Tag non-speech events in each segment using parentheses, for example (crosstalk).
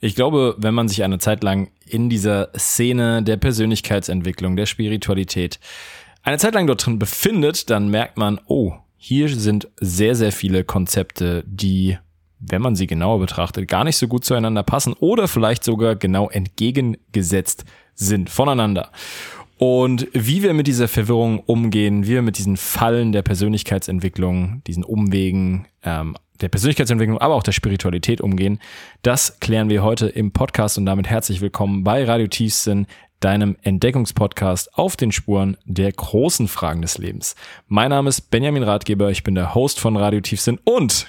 Ich glaube, wenn man sich eine Zeit lang in dieser Szene der Persönlichkeitsentwicklung, der Spiritualität, eine Zeit lang dort drin befindet, dann merkt man, oh, hier sind sehr, sehr viele Konzepte, die, wenn man sie genauer betrachtet, gar nicht so gut zueinander passen oder vielleicht sogar genau entgegengesetzt sind voneinander. Und wie wir mit dieser Verwirrung umgehen, wie wir mit diesen Fallen der Persönlichkeitsentwicklung, diesen Umwegen ähm, der Persönlichkeitsentwicklung, aber auch der Spiritualität umgehen, das klären wir heute im Podcast und damit herzlich willkommen bei Radio Tiefsinn, deinem Entdeckungspodcast auf den Spuren der großen Fragen des Lebens. Mein Name ist Benjamin Ratgeber, ich bin der Host von Radio Tiefsinn und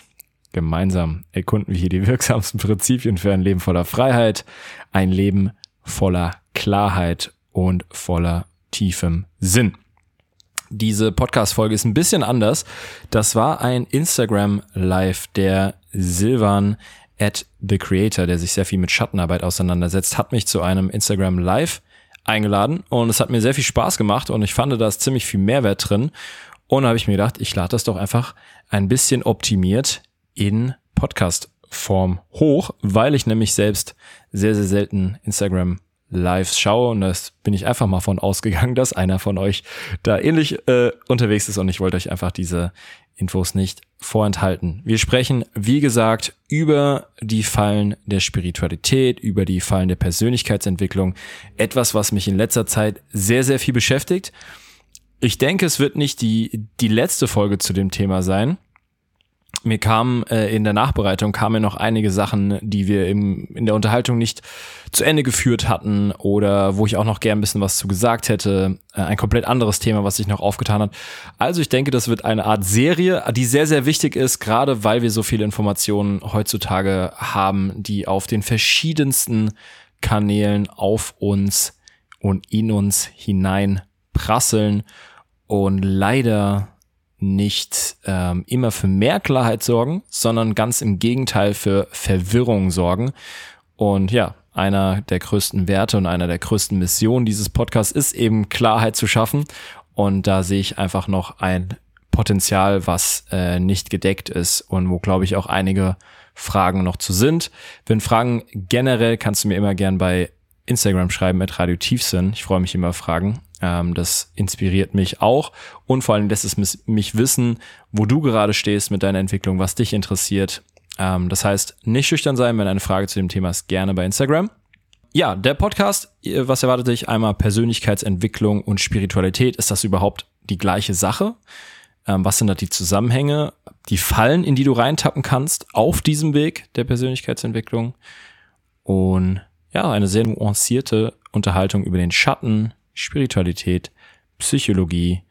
gemeinsam erkunden wir hier die wirksamsten Prinzipien für ein Leben voller Freiheit, ein Leben voller Klarheit und voller tiefem Sinn. Diese Podcast-Folge ist ein bisschen anders. Das war ein Instagram Live der Silvan at the Creator, der sich sehr viel mit Schattenarbeit auseinandersetzt, hat mich zu einem Instagram Live eingeladen und es hat mir sehr viel Spaß gemacht und ich fand da ist ziemlich viel Mehrwert drin. Und da habe ich mir gedacht, ich lade das doch einfach ein bisschen optimiert in Podcast-Form hoch, weil ich nämlich selbst sehr, sehr selten Instagram Lives schaue und das bin ich einfach mal von ausgegangen, (laughs) dass einer von euch da ähnlich äh, unterwegs ist und ich wollte euch einfach diese Infos nicht vorenthalten. Wir sprechen, wie gesagt, über die Fallen der Spiritualität, über die Fallen der Persönlichkeitsentwicklung. Etwas, was mich in letzter Zeit sehr, sehr viel beschäftigt. Ich denke, es wird nicht die, die letzte Folge zu dem Thema sein mir kamen äh, in der Nachbereitung kamen noch einige Sachen, die wir im, in der Unterhaltung nicht zu Ende geführt hatten oder wo ich auch noch gern ein bisschen was zu gesagt hätte. Äh, ein komplett anderes Thema, was sich noch aufgetan hat. Also ich denke, das wird eine Art Serie, die sehr, sehr wichtig ist, gerade weil wir so viele Informationen heutzutage haben, die auf den verschiedensten Kanälen auf uns und in uns hinein prasseln und leider nicht ähm, immer für mehr Klarheit sorgen, sondern ganz im Gegenteil für Verwirrung sorgen. Und ja, einer der größten Werte und einer der größten Missionen dieses Podcasts ist eben Klarheit zu schaffen. Und da sehe ich einfach noch ein Potenzial, was äh, nicht gedeckt ist und wo, glaube ich, auch einige Fragen noch zu sind. Wenn Fragen generell, kannst du mir immer gern bei Instagram schreiben mit Radio Tiefsinn. Ich freue mich immer Fragen. Ähm, das inspiriert mich auch und vor allem lässt es mich wissen, wo du gerade stehst mit deiner Entwicklung, was dich interessiert. Ähm, das heißt, nicht schüchtern sein, wenn eine Frage zu dem Thema ist, gerne bei Instagram. Ja, der Podcast, äh, was erwartet dich? Einmal Persönlichkeitsentwicklung und Spiritualität. Ist das überhaupt die gleiche Sache? Ähm, was sind da die Zusammenhänge, die Fallen, in die du reintappen kannst auf diesem Weg der Persönlichkeitsentwicklung? Und ja, eine sehr nuancierte Unterhaltung über den Schatten, Spiritualität, Psychologie,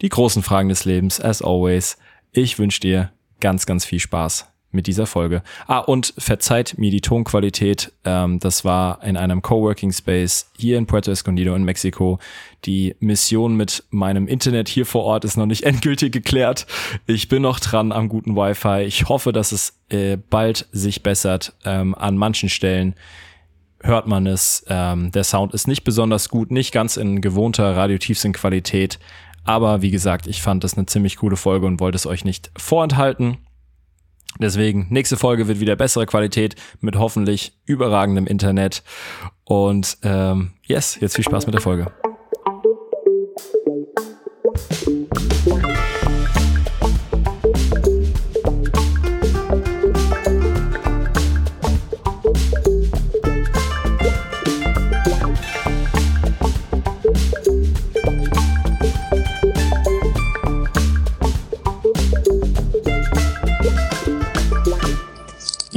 die großen Fragen des Lebens, as always. Ich wünsche dir ganz, ganz viel Spaß mit dieser Folge. Ah, und verzeiht mir die Tonqualität. Ähm, das war in einem Coworking Space hier in Puerto Escondido in Mexiko. Die Mission mit meinem Internet hier vor Ort ist noch nicht (laughs) endgültig geklärt. Ich bin noch dran am guten Wi-Fi. Ich hoffe, dass es äh, bald sich bessert ähm, an manchen Stellen hört man es. Ähm, der Sound ist nicht besonders gut, nicht ganz in gewohnter Radio-Tiefsinn-Qualität. Aber wie gesagt, ich fand das eine ziemlich coole Folge und wollte es euch nicht vorenthalten. Deswegen, nächste Folge wird wieder bessere Qualität mit hoffentlich überragendem Internet. Und ähm, yes, jetzt viel Spaß mit der Folge.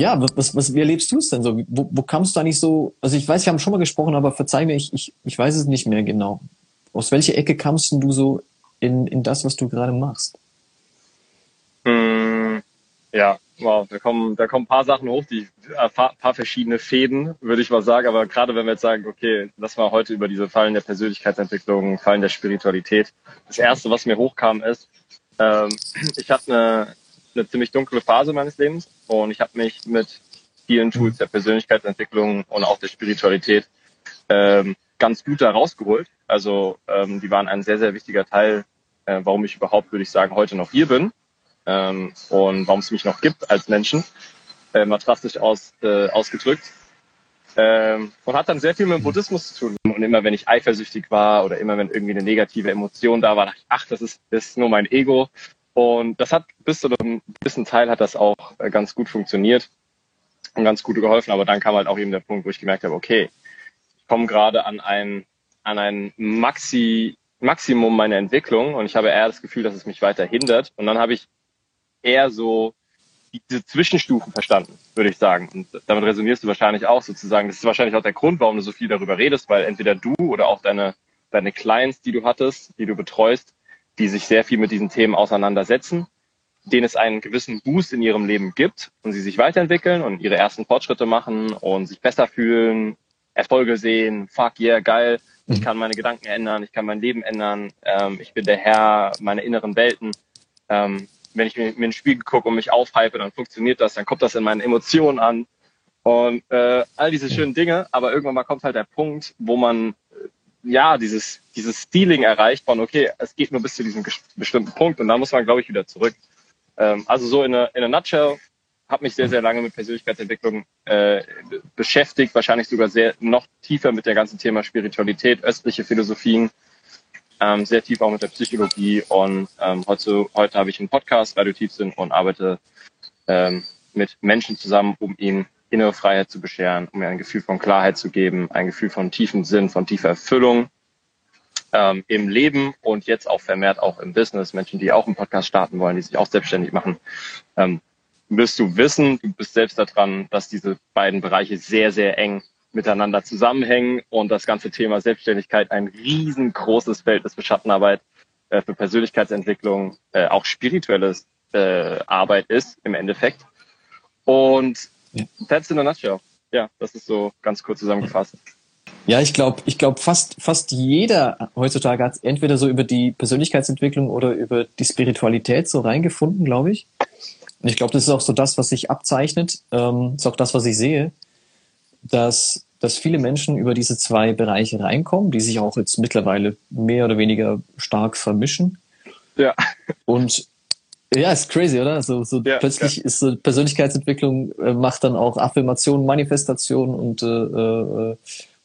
Ja, was, was, wie erlebst du es denn so? Wo, wo kamst du eigentlich so, also ich weiß, wir haben schon mal gesprochen, aber verzeih mir, ich, ich, ich weiß es nicht mehr genau. Aus welcher Ecke kamst du so in, in das, was du gerade machst? Mm, ja, wow, da kommen, da kommen ein paar Sachen hoch, die äh, paar, paar verschiedene Fäden, würde ich mal sagen. Aber gerade wenn wir jetzt sagen, okay, lass mal heute über diese Fallen der Persönlichkeitsentwicklung, Fallen der Spiritualität. Das erste, was mir hochkam, ist, ähm, ich hatte eine eine ziemlich dunkle Phase meines Lebens und ich habe mich mit vielen Tools der Persönlichkeitsentwicklung und auch der Spiritualität ähm, ganz gut da rausgeholt. Also ähm, die waren ein sehr, sehr wichtiger Teil, äh, warum ich überhaupt, würde ich sagen, heute noch hier bin ähm, und warum es mich noch gibt als Menschen, äh, mal drastisch aus, äh, ausgedrückt. Ähm, und hat dann sehr viel mit dem Buddhismus zu tun. Und immer wenn ich eifersüchtig war oder immer wenn irgendwie eine negative Emotion da war, dachte ich, ach, das ist, das ist nur mein Ego. Und das hat bis zu einem gewissen Teil hat das auch äh, ganz gut funktioniert und ganz gut geholfen. Aber dann kam halt auch eben der Punkt, wo ich gemerkt habe, okay, ich komme gerade an ein, an ein Maxi, Maximum meiner Entwicklung und ich habe eher das Gefühl, dass es mich weiter hindert. Und dann habe ich eher so diese Zwischenstufen verstanden, würde ich sagen. Und damit resonierst du wahrscheinlich auch sozusagen. Das ist wahrscheinlich auch der Grund, warum du so viel darüber redest, weil entweder du oder auch deine, deine Clients, die du hattest, die du betreust, die sich sehr viel mit diesen Themen auseinandersetzen, denen es einen gewissen Boost in ihrem Leben gibt und sie sich weiterentwickeln und ihre ersten Fortschritte machen und sich besser fühlen, Erfolge sehen, fuck yeah, geil, ich mhm. kann meine Gedanken ändern, ich kann mein Leben ändern, ähm, ich bin der Herr meiner inneren Welten. Ähm, wenn ich mir, mir in den Spiegel gucke und mich aufhype, dann funktioniert das, dann kommt das in meinen Emotionen an und äh, all diese schönen Dinge. Aber irgendwann mal kommt halt der Punkt, wo man ja dieses dieses Stealing erreicht von okay, es geht nur bis zu diesem bestimmten Punkt und dann muss man glaube ich wieder zurück. Ähm, also so in a, in a nutshell habe mich sehr sehr lange mit Persönlichkeitsentwicklung äh, beschäftigt, wahrscheinlich sogar sehr noch tiefer mit der ganzen Thema Spiritualität, östliche Philosophien ähm, sehr tief auch mit der Psychologie und ähm, heute, heute habe ich einen Podcast, Radio Tiefsinn und arbeite ähm, mit Menschen zusammen, um ihnen innere Freiheit zu bescheren, um mir ein Gefühl von Klarheit zu geben, ein Gefühl von tiefen Sinn, von tiefer Erfüllung ähm, im Leben und jetzt auch vermehrt auch im Business. Menschen, die auch einen Podcast starten wollen, die sich auch selbstständig machen. Ähm, wirst du wissen, du bist selbst daran, dass diese beiden Bereiche sehr, sehr eng miteinander zusammenhängen und das ganze Thema Selbstständigkeit ein riesengroßes Feld ist für Schattenarbeit, äh, für Persönlichkeitsentwicklung, äh, auch spirituelles äh, Arbeit ist im Endeffekt. Und that's in a nutshell. Ja, das ist so ganz kurz zusammengefasst. Ja, ich glaube, ich glaube fast fast jeder heutzutage hat entweder so über die Persönlichkeitsentwicklung oder über die Spiritualität so reingefunden, glaube ich. Und ich glaube, das ist auch so das, was sich abzeichnet. Ähm, ist auch das, was ich sehe, dass dass viele Menschen über diese zwei Bereiche reinkommen, die sich auch jetzt mittlerweile mehr oder weniger stark vermischen. Ja. Und ja, ist crazy, oder? So, so ja, plötzlich ja. ist so Persönlichkeitsentwicklung äh, macht dann auch Affirmation, Manifestation und äh, äh,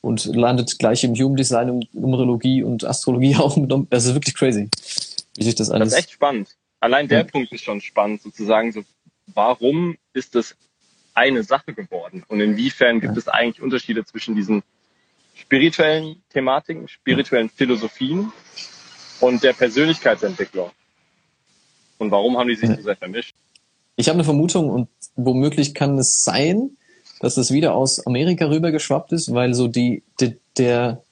und landet gleich im Human Design und Numerologie und Astrologie (laughs) auch mit. Das ist wirklich crazy, wie sich das alles. Das ist echt spannend. Allein der ja. Punkt ist schon spannend, sozusagen. So, warum ist das eine Sache geworden? Und inwiefern gibt es eigentlich Unterschiede zwischen diesen spirituellen Thematiken, spirituellen Philosophien und der Persönlichkeitsentwicklung? Und warum haben die sich so sehr vermischt? Ich habe eine Vermutung und womöglich kann es sein, dass es wieder aus Amerika rübergeschwappt ist, weil so die, die der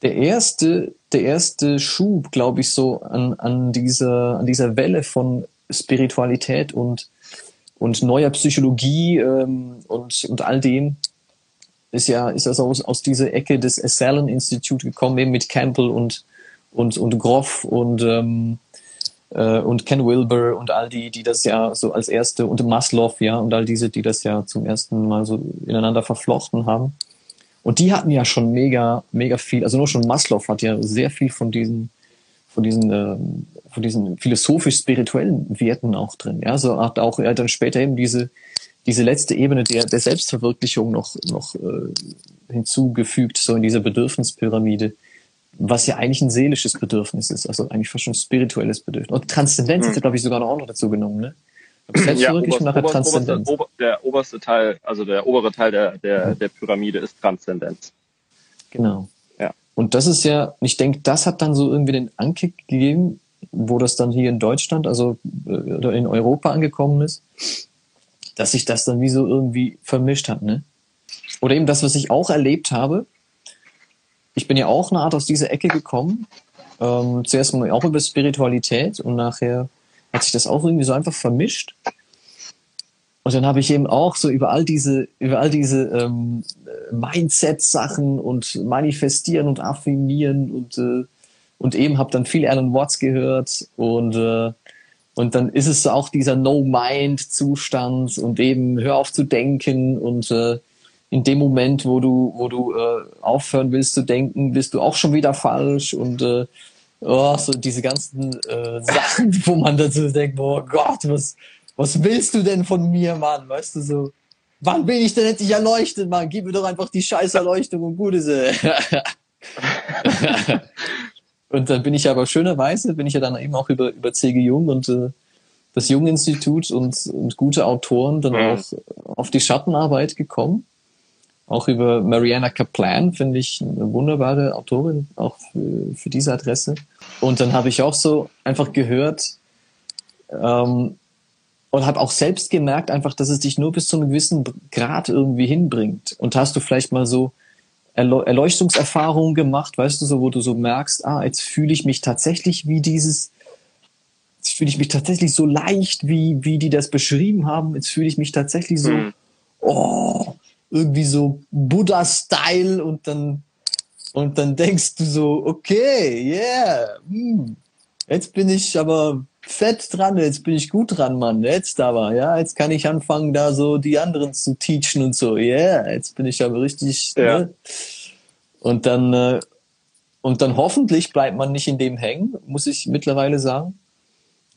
der erste der erste Schub, glaube ich, so an an dieser an dieser Welle von Spiritualität und und neuer Psychologie ähm, und, und all dem ist ja ist das aus, aus dieser Ecke des Asylum Institute gekommen, eben mit Campbell und und und Groff und ähm, äh, und Ken Wilber und all die, die das ja so als erste und Maslow, ja, und all diese, die das ja zum ersten Mal so ineinander verflochten haben. Und die hatten ja schon mega, mega viel, also nur schon Maslow hat ja sehr viel von diesen, von diesen äh, von diesen philosophisch-spirituellen Werten auch drin. Ja, so hat auch er dann später eben diese, diese letzte Ebene der, der Selbstverwirklichung noch, noch äh, hinzugefügt, so in dieser Bedürfnispyramide, was ja eigentlich ein seelisches Bedürfnis ist, also eigentlich fast schon ein spirituelles Bedürfnis. Und Transzendenz mhm. ist, glaube ich, sogar noch auch noch dazu genommen, ne? Ja, nachher Transzendenz. Oberste, der oberste Teil, also der obere Teil der, der, mhm. der Pyramide ist Transzendenz. Genau. Ja. Und das ist ja, ich denke, das hat dann so irgendwie den Ankick gegeben, wo das dann hier in Deutschland, also oder in Europa angekommen ist, dass sich das dann wie so irgendwie vermischt hat, ne? Oder eben das, was ich auch erlebt habe. Ich bin ja auch eine Art aus dieser Ecke gekommen. Ähm, zuerst mal auch über Spiritualität und nachher hat sich das auch irgendwie so einfach vermischt. Und dann habe ich eben auch so über all diese, über all diese ähm, Mindset-Sachen und Manifestieren und Affirmieren und äh, und eben habe dann viel Alan Watts gehört und äh, und dann ist es auch dieser No-Mind-Zustand und eben hör auf zu denken und äh, in dem Moment, wo du, wo du äh, aufhören willst zu denken, bist du auch schon wieder falsch und äh, oh, so diese ganzen äh, (laughs) Sachen, wo man dazu denkt, oh Gott, was, was willst du denn von mir, Mann? Weißt du, so, wann bin ich denn endlich erleuchtet, Mann? Gib mir doch einfach die scheiß Erleuchtung und gut ist (laughs) Und dann bin ich aber schönerweise, bin ich ja dann eben auch über, über C.G. Jung und äh, das Jung-Institut und, und gute Autoren dann mhm. auch auf die Schattenarbeit gekommen. Auch über Mariana Kaplan, finde ich eine wunderbare Autorin, auch für, für diese Adresse. Und dann habe ich auch so einfach gehört ähm, und habe auch selbst gemerkt, einfach, dass es dich nur bis zu einem gewissen Grad irgendwie hinbringt. Und hast du vielleicht mal so Erleuchtungserfahrungen gemacht, weißt du, so, wo du so merkst, ah, jetzt fühle ich mich tatsächlich wie dieses, jetzt fühle ich mich tatsächlich so leicht, wie, wie die das beschrieben haben. Jetzt fühle ich mich tatsächlich so, mhm. oh, irgendwie so Buddha-Style und dann, und dann denkst du so, okay, yeah, hm, jetzt bin ich aber fett dran, jetzt bin ich gut dran, Mann, jetzt aber, ja, jetzt kann ich anfangen, da so die anderen zu teachen und so, yeah, jetzt bin ich aber richtig, ja. ne? Und dann, äh, und dann hoffentlich bleibt man nicht in dem hängen, muss ich mittlerweile sagen,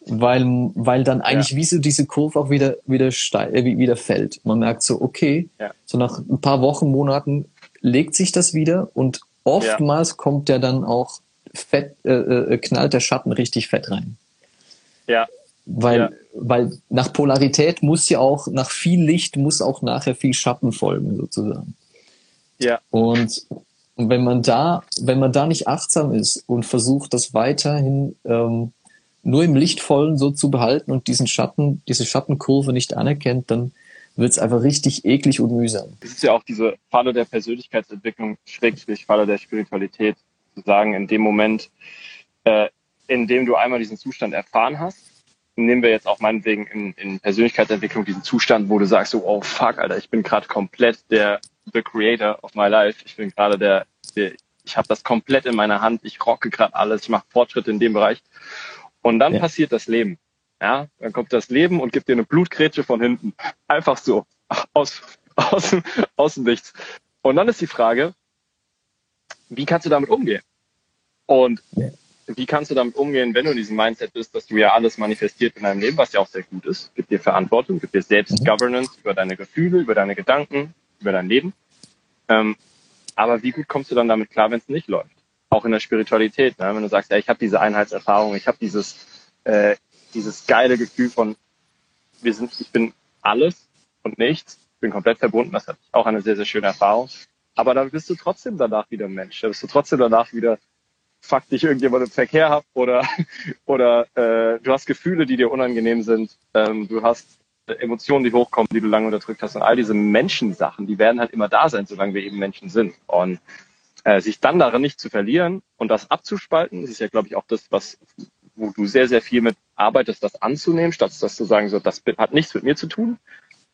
weil, weil dann eigentlich ja. wie so diese Kurve auch wieder, wieder steil, äh, wieder fällt. Man merkt so, okay, ja. so nach ein paar Wochen, Monaten legt sich das wieder und oftmals kommt der dann auch fett, äh, äh, knallt der Schatten richtig fett rein. Ja. Weil, ja. weil nach Polarität muss ja auch, nach viel Licht muss auch nachher viel Schatten folgen, sozusagen. Ja. Und wenn man da, wenn man da nicht achtsam ist und versucht, das weiterhin ähm, nur im Lichtvollen so zu behalten und diesen Schatten, diese Schattenkurve nicht anerkennt, dann wird es einfach richtig eklig und mühsam. Das ist ja auch diese Falle der Persönlichkeitsentwicklung, schrägstrich Falle der Spiritualität, zu sagen, in dem Moment, äh, in dem du einmal diesen Zustand erfahren hast, nehmen wir jetzt auch meinetwegen in, in Persönlichkeitsentwicklung diesen Zustand, wo du sagst so, oh fuck, Alter, ich bin gerade komplett der the creator of my life. Ich bin gerade der, der ich habe das komplett in meiner Hand, ich rocke gerade alles, ich mache Fortschritte in dem Bereich. Und dann ja. passiert das Leben. Ja, dann kommt das Leben und gibt dir eine Blutgrätsche von hinten. Einfach so. Aus, aus, aus dem Nichts. Und dann ist die Frage, wie kannst du damit umgehen? Und ja wie kannst du damit umgehen, wenn du in diesem Mindset bist, dass du ja alles manifestiert in deinem Leben, was ja auch sehr gut ist, gibt dir Verantwortung, gibt dir Selbstgovernance mhm. über deine Gefühle, über deine Gedanken, über dein Leben. Ähm, aber wie gut kommst du dann damit klar, wenn es nicht läuft? Auch in der Spiritualität, ne? wenn du sagst, ey, ich habe diese Einheitserfahrung, ich habe dieses äh, dieses geile Gefühl von wir sind, ich bin alles und nichts, ich bin komplett verbunden, das hat auch eine sehr sehr schöne Erfahrung. Aber dann bist du trotzdem danach wieder Mensch, da bist du trotzdem danach wieder fuck dich irgendjemand im Verkehr ab oder, (laughs) oder äh, du hast Gefühle, die dir unangenehm sind, ähm, du hast Emotionen, die hochkommen, die du lange unterdrückt hast und all diese Menschensachen, die werden halt immer da sein, solange wir eben Menschen sind. Und äh, sich dann darin nicht zu verlieren und das abzuspalten, das ist ja, glaube ich, auch das, was wo du sehr, sehr viel mit arbeitest, das anzunehmen, statt das zu sagen, so, das hat nichts mit mir zu tun.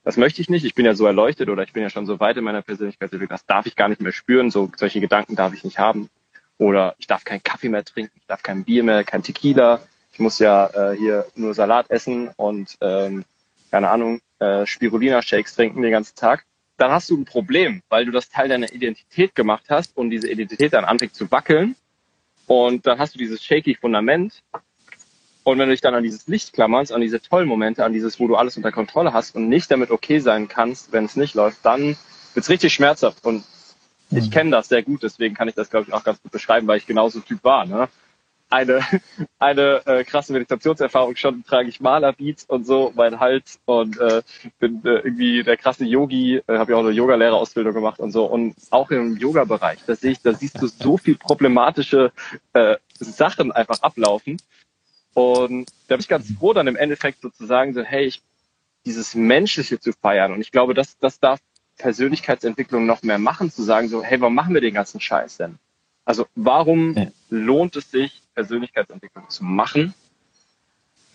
Das möchte ich nicht. Ich bin ja so erleuchtet oder ich bin ja schon so weit in meiner Persönlichkeitsentwicklung. Das darf ich gar nicht mehr spüren. So, solche Gedanken darf ich nicht haben. Oder ich darf keinen Kaffee mehr trinken, ich darf kein Bier mehr, kein Tequila. Ich muss ja äh, hier nur Salat essen und ähm, keine Ahnung, äh, Spirulina-Shakes trinken den ganzen Tag. Dann hast du ein Problem, weil du das Teil deiner Identität gemacht hast und diese Identität dann anfängt zu wackeln. Und dann hast du dieses shaky Fundament. Und wenn du dich dann an dieses Licht klammerst, an diese tollen Momente, an dieses, wo du alles unter Kontrolle hast und nicht damit okay sein kannst, wenn es nicht läuft, dann wird's richtig schmerzhaft. Und ich kenne das sehr gut, deswegen kann ich das, glaube ich, auch ganz gut beschreiben, weil ich genauso Typ war. Ne? Eine, eine äh, krasse Meditationserfahrung schon, trage ich Malerbeats und so, mein Hals und äh, bin äh, irgendwie der krasse Yogi, äh, habe ja auch eine Yogalehrerausbildung gemacht und so. Und auch im Yoga-Bereich, da sehe ich, da siehst du so viel problematische äh, Sachen einfach ablaufen. Und da bin ich ganz froh, dann im Endeffekt sozusagen so, hey, ich, dieses Menschliche zu feiern. Und ich glaube, das, das darf Persönlichkeitsentwicklung noch mehr machen, zu sagen so, hey, warum machen wir den ganzen Scheiß denn? Also warum ja. Lohnt es sich, Persönlichkeitsentwicklung zu machen,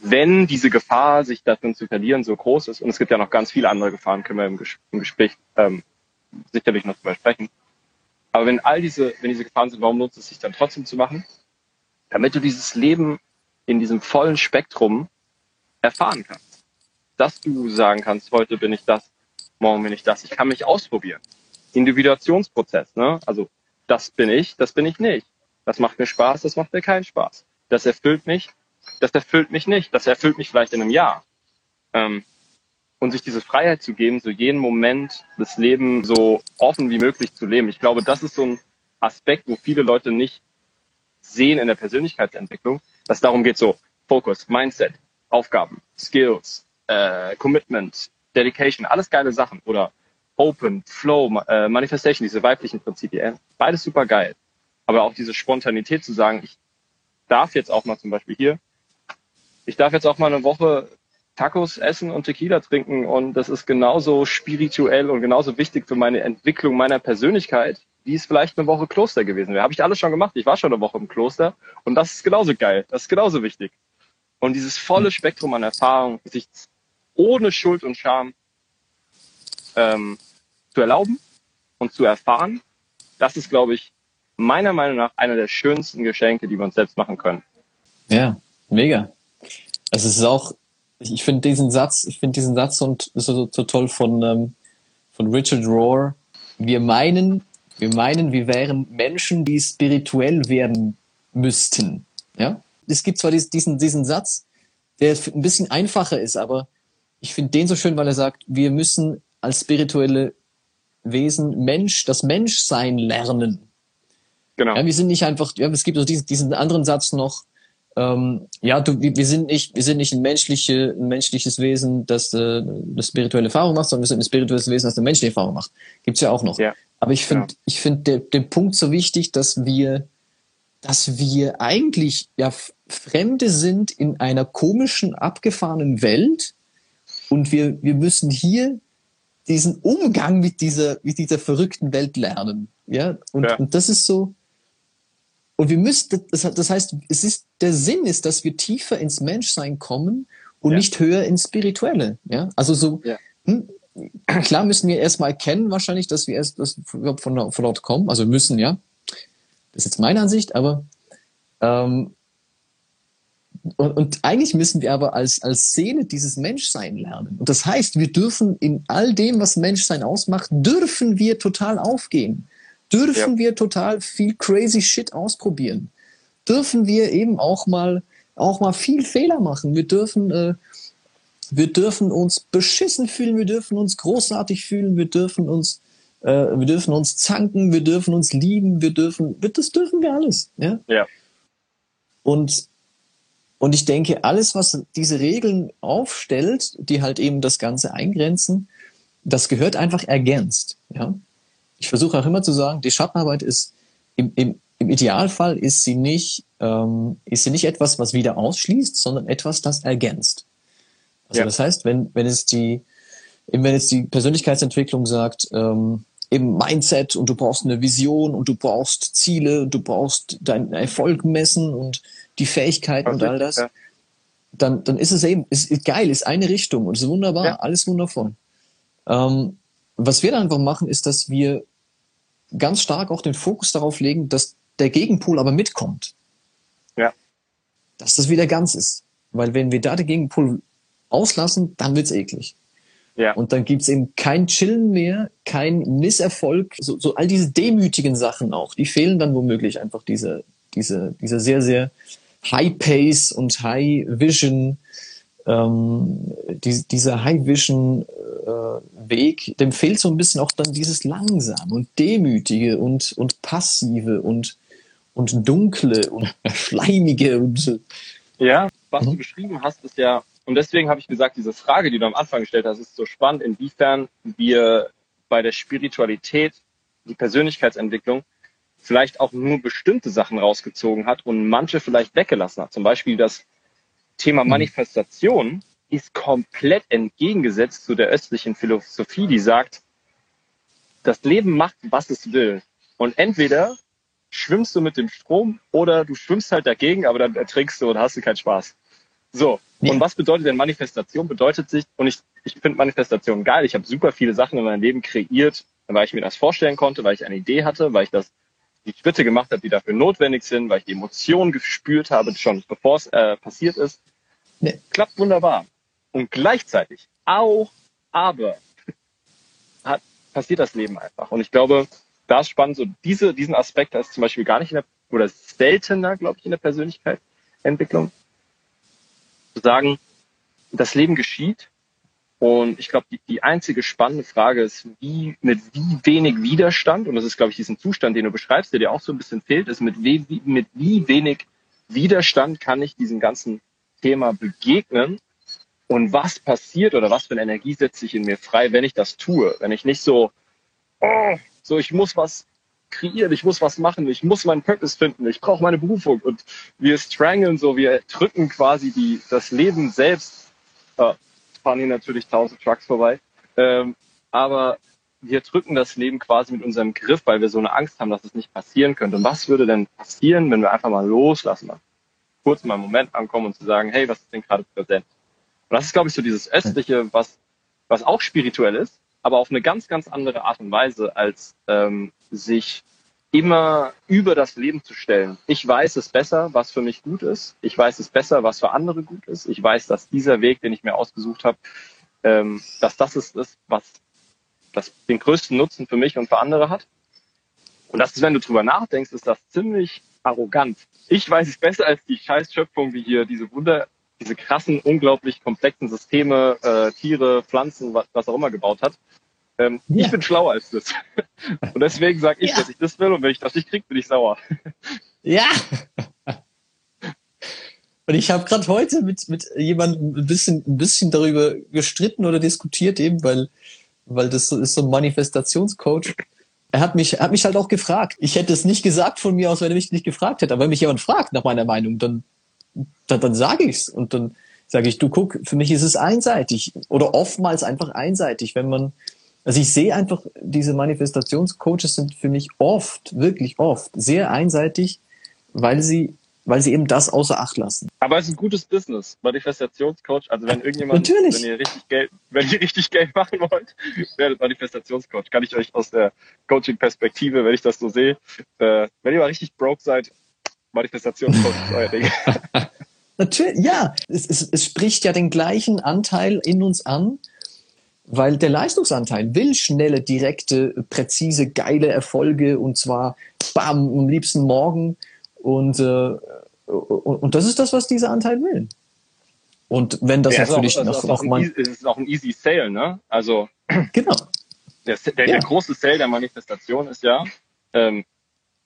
wenn diese Gefahr, sich darin zu verlieren, so groß ist? Und es gibt ja noch ganz viele andere Gefahren, können wir im, Ges im Gespräch ähm, sicherlich noch drüber sprechen. Aber wenn all diese, wenn diese Gefahren sind, warum lohnt es sich dann trotzdem zu machen? Damit du dieses Leben in diesem vollen Spektrum erfahren kannst. Dass du sagen kannst, heute bin ich das, morgen bin ich das. Ich kann mich ausprobieren. Individuationsprozess, ne? Also das bin ich, das bin ich nicht. Das macht mir Spaß, das macht mir keinen Spaß. Das erfüllt mich, das erfüllt mich nicht. Das erfüllt mich vielleicht in einem Jahr. Ähm, und sich diese Freiheit zu geben, so jeden Moment des Lebens so offen wie möglich zu leben. Ich glaube, das ist so ein Aspekt, wo viele Leute nicht sehen in der Persönlichkeitsentwicklung, dass darum geht so Fokus, Mindset, Aufgaben, Skills, äh, Commitment, Dedication, alles geile Sachen oder Open, Flow, äh, Manifestation, diese weiblichen Prinzipien, beides super geil. Aber auch diese Spontanität zu sagen, ich darf jetzt auch mal zum Beispiel hier, ich darf jetzt auch mal eine Woche Tacos essen und Tequila trinken und das ist genauso spirituell und genauso wichtig für meine Entwicklung meiner Persönlichkeit, wie es vielleicht eine Woche Kloster gewesen wäre. Habe ich alles schon gemacht. Ich war schon eine Woche im Kloster und das ist genauso geil. Das ist genauso wichtig. Und dieses volle Spektrum an Erfahrung, sich ohne Schuld und Scham ähm, zu erlauben und zu erfahren, das ist, glaube ich, meiner Meinung nach einer der schönsten Geschenke, die wir uns selbst machen können. Ja, mega. Also es ist auch ich finde diesen Satz, ich finde diesen Satz und so, so toll von, ähm, von Richard Rohr. Wir meinen, wir meinen, wir wären Menschen, die spirituell werden müssten. Ja? Es gibt zwar diesen, diesen Satz, der ein bisschen einfacher ist, aber ich finde den so schön, weil er sagt, wir müssen als spirituelle Wesen Mensch, das Menschsein lernen. Genau. Ja, wir sind nicht einfach, ja, es gibt so diesen, diesen anderen Satz noch, ähm, ja, du, wir sind nicht, wir sind nicht ein, menschliche, ein menschliches Wesen, das äh, eine spirituelle Erfahrung macht, sondern wir sind ein spirituelles Wesen, das eine menschliche Erfahrung macht. Gibt's ja auch noch. Ja. Aber ich finde, ja. ich finde den Punkt so wichtig, dass wir, dass wir eigentlich ja Fremde sind in einer komischen, abgefahrenen Welt und wir, wir müssen hier diesen Umgang mit dieser, mit dieser verrückten Welt lernen. Ja, und, ja. und das ist so, und wir müssen, das, heißt, es ist, der Sinn ist, dass wir tiefer ins Menschsein kommen und ja. nicht höher ins Spirituelle. Ja, also so, ja. Hm, klar müssen wir erstmal erkennen, wahrscheinlich, dass wir erst dass wir von, von dort kommen. Also müssen, ja. Das ist jetzt meine Ansicht, aber ähm, und, und eigentlich müssen wir aber als, als Seele dieses Menschsein lernen. Und das heißt, wir dürfen in all dem, was Menschsein ausmacht, dürfen wir total aufgehen dürfen ja. wir total viel crazy Shit ausprobieren. Dürfen wir eben auch mal, auch mal viel Fehler machen. Wir dürfen, äh, wir dürfen uns beschissen fühlen, wir dürfen uns großartig fühlen, wir dürfen uns, äh, wir dürfen uns zanken, wir dürfen uns lieben, wir dürfen, das dürfen wir alles. Ja. ja. Und und ich denke, alles, was diese Regeln aufstellt, die halt eben das Ganze eingrenzen, das gehört einfach ergänzt. Ja? Ich versuche auch immer zu sagen, die Schattenarbeit ist im, im, im Idealfall ist sie nicht ähm, ist sie nicht etwas, was wieder ausschließt, sondern etwas, das ergänzt. Also ja. das heißt, wenn wenn es die eben wenn jetzt die Persönlichkeitsentwicklung sagt, ähm, eben Mindset und du brauchst eine Vision und du brauchst Ziele und du brauchst deinen Erfolg messen und die Fähigkeiten und all das, ja. dann, dann ist es eben, ist, ist geil, ist eine Richtung und ist wunderbar, ja. alles wundervoll. Ähm, was wir dann einfach machen, ist, dass wir ganz stark auch den Fokus darauf legen, dass der Gegenpol aber mitkommt. Ja. Dass das wieder ganz ist. Weil wenn wir da den Gegenpol auslassen, dann wird's eklig. Ja. Und dann gibt's eben kein Chillen mehr, kein Misserfolg, so, so all diese demütigen Sachen auch, die fehlen dann womöglich einfach diese, diese, diese sehr, sehr High Pace und High Vision, ähm, die, dieser High Vision äh, Weg, dem fehlt so ein bisschen auch dann dieses langsame und demütige und, und passive und, und dunkle und (laughs) schleimige und ja, was mhm. du beschrieben hast, ist ja, und deswegen habe ich gesagt, diese Frage, die du am Anfang gestellt hast, ist so spannend, inwiefern wir bei der Spiritualität, die Persönlichkeitsentwicklung, vielleicht auch nur bestimmte Sachen rausgezogen hat und manche vielleicht weggelassen hat. Zum Beispiel das Thema mhm. Manifestation ist komplett entgegengesetzt zu der östlichen Philosophie, die sagt, das Leben macht, was es will. Und entweder schwimmst du mit dem Strom oder du schwimmst halt dagegen, aber dann ertrinkst du und hast du keinen Spaß. So. Ja. Und was bedeutet denn Manifestation? Bedeutet sich, und ich, ich finde Manifestation geil. Ich habe super viele Sachen in meinem Leben kreiert, weil ich mir das vorstellen konnte, weil ich eine Idee hatte, weil ich das die Schritte gemacht habe, die dafür notwendig sind, weil ich die Emotionen gespürt habe, schon bevor es äh, passiert ist. Nee. Klappt wunderbar. Und gleichzeitig auch, aber hat, passiert das Leben einfach. Und ich glaube, da ist spannend, so diese, diesen Aspekt ist zum Beispiel gar nicht in der, oder seltener, glaube ich, in der Persönlichkeitsentwicklung. Zu sagen, das Leben geschieht Und ich glaube, die, die einzige spannende Frage ist, wie, mit wie wenig Widerstand, und das ist, glaube ich, diesen Zustand, den du beschreibst, der dir auch so ein bisschen fehlt, ist, mit, we, mit wie wenig Widerstand kann ich diesem ganzen Thema begegnen? Und was passiert oder was für eine Energie setzt sich in mir frei, wenn ich das tue, wenn ich nicht so, oh, so ich muss was kreieren, ich muss was machen, ich muss meinen Purpose finden, ich brauche meine Berufung und wir strangeln so, wir drücken quasi die, das Leben selbst, äh, fahren hier natürlich tausend Trucks vorbei, ähm, aber wir drücken das Leben quasi mit unserem Griff, weil wir so eine Angst haben, dass es nicht passieren könnte. Und was würde denn passieren, wenn wir einfach mal loslassen, kurz mal einen Moment ankommen und zu sagen, hey, was ist denn gerade präsent? Und das ist, glaube ich, so dieses Östliche, was, was auch spirituell ist, aber auf eine ganz, ganz andere Art und Weise, als ähm, sich immer über das Leben zu stellen. Ich weiß es besser, was für mich gut ist. Ich weiß es besser, was für andere gut ist. Ich weiß, dass dieser Weg, den ich mir ausgesucht habe, ähm, dass das ist, was das den größten Nutzen für mich und für andere hat. Und das ist, wenn du drüber nachdenkst, ist das ziemlich arrogant. Ich weiß es besser als die Scheißschöpfung, die hier diese Wunder, diese krassen, unglaublich komplexen Systeme, äh, Tiere, Pflanzen, was, was auch immer gebaut hat. Ähm, ja. Ich bin schlauer als das. (laughs) Und deswegen sage ich, ja. dass ich das will und wenn ich das nicht kriege, bin ich sauer. Ja. Und ich habe gerade heute mit, mit jemandem ein bisschen, ein bisschen darüber gestritten oder diskutiert, eben, weil, weil das ist so ein Manifestationscoach. Er hat mich, hat mich halt auch gefragt. Ich hätte es nicht gesagt von mir aus, wenn er mich nicht gefragt hätte. Aber wenn mich jemand fragt nach meiner Meinung, dann, dann, dann sage ich's Und dann sage ich, du guck, für mich ist es einseitig oder oftmals einfach einseitig, wenn man, also ich sehe einfach, diese Manifestationscoaches sind für mich oft, wirklich oft, sehr einseitig, weil sie, weil sie eben das außer Acht lassen. Aber es ist ein gutes Business, Manifestationscoach. Also wenn irgendjemand, Natürlich. wenn ihr richtig Geld, wenn ihr richtig Geld machen wollt, werdet Manifestationscoach. Kann ich euch aus der Coaching-Perspektive, wenn ich das so sehe, äh, wenn ihr mal richtig broke seid, Manifestationscoach ist euer Ding. (laughs) Natürlich, ja. Es, es, es spricht ja den gleichen Anteil in uns an, weil der Leistungsanteil will schnelle, direkte, präzise, geile Erfolge und zwar bam, am liebsten morgen. Und, äh, und, und das ist das, was dieser Anteil will. Und wenn das ja, natürlich auch, noch, noch mal... Es ist auch ein easy sale, ne? Also... Genau. Der, der, ja. der große Sale der Manifestation ist ja, ähm,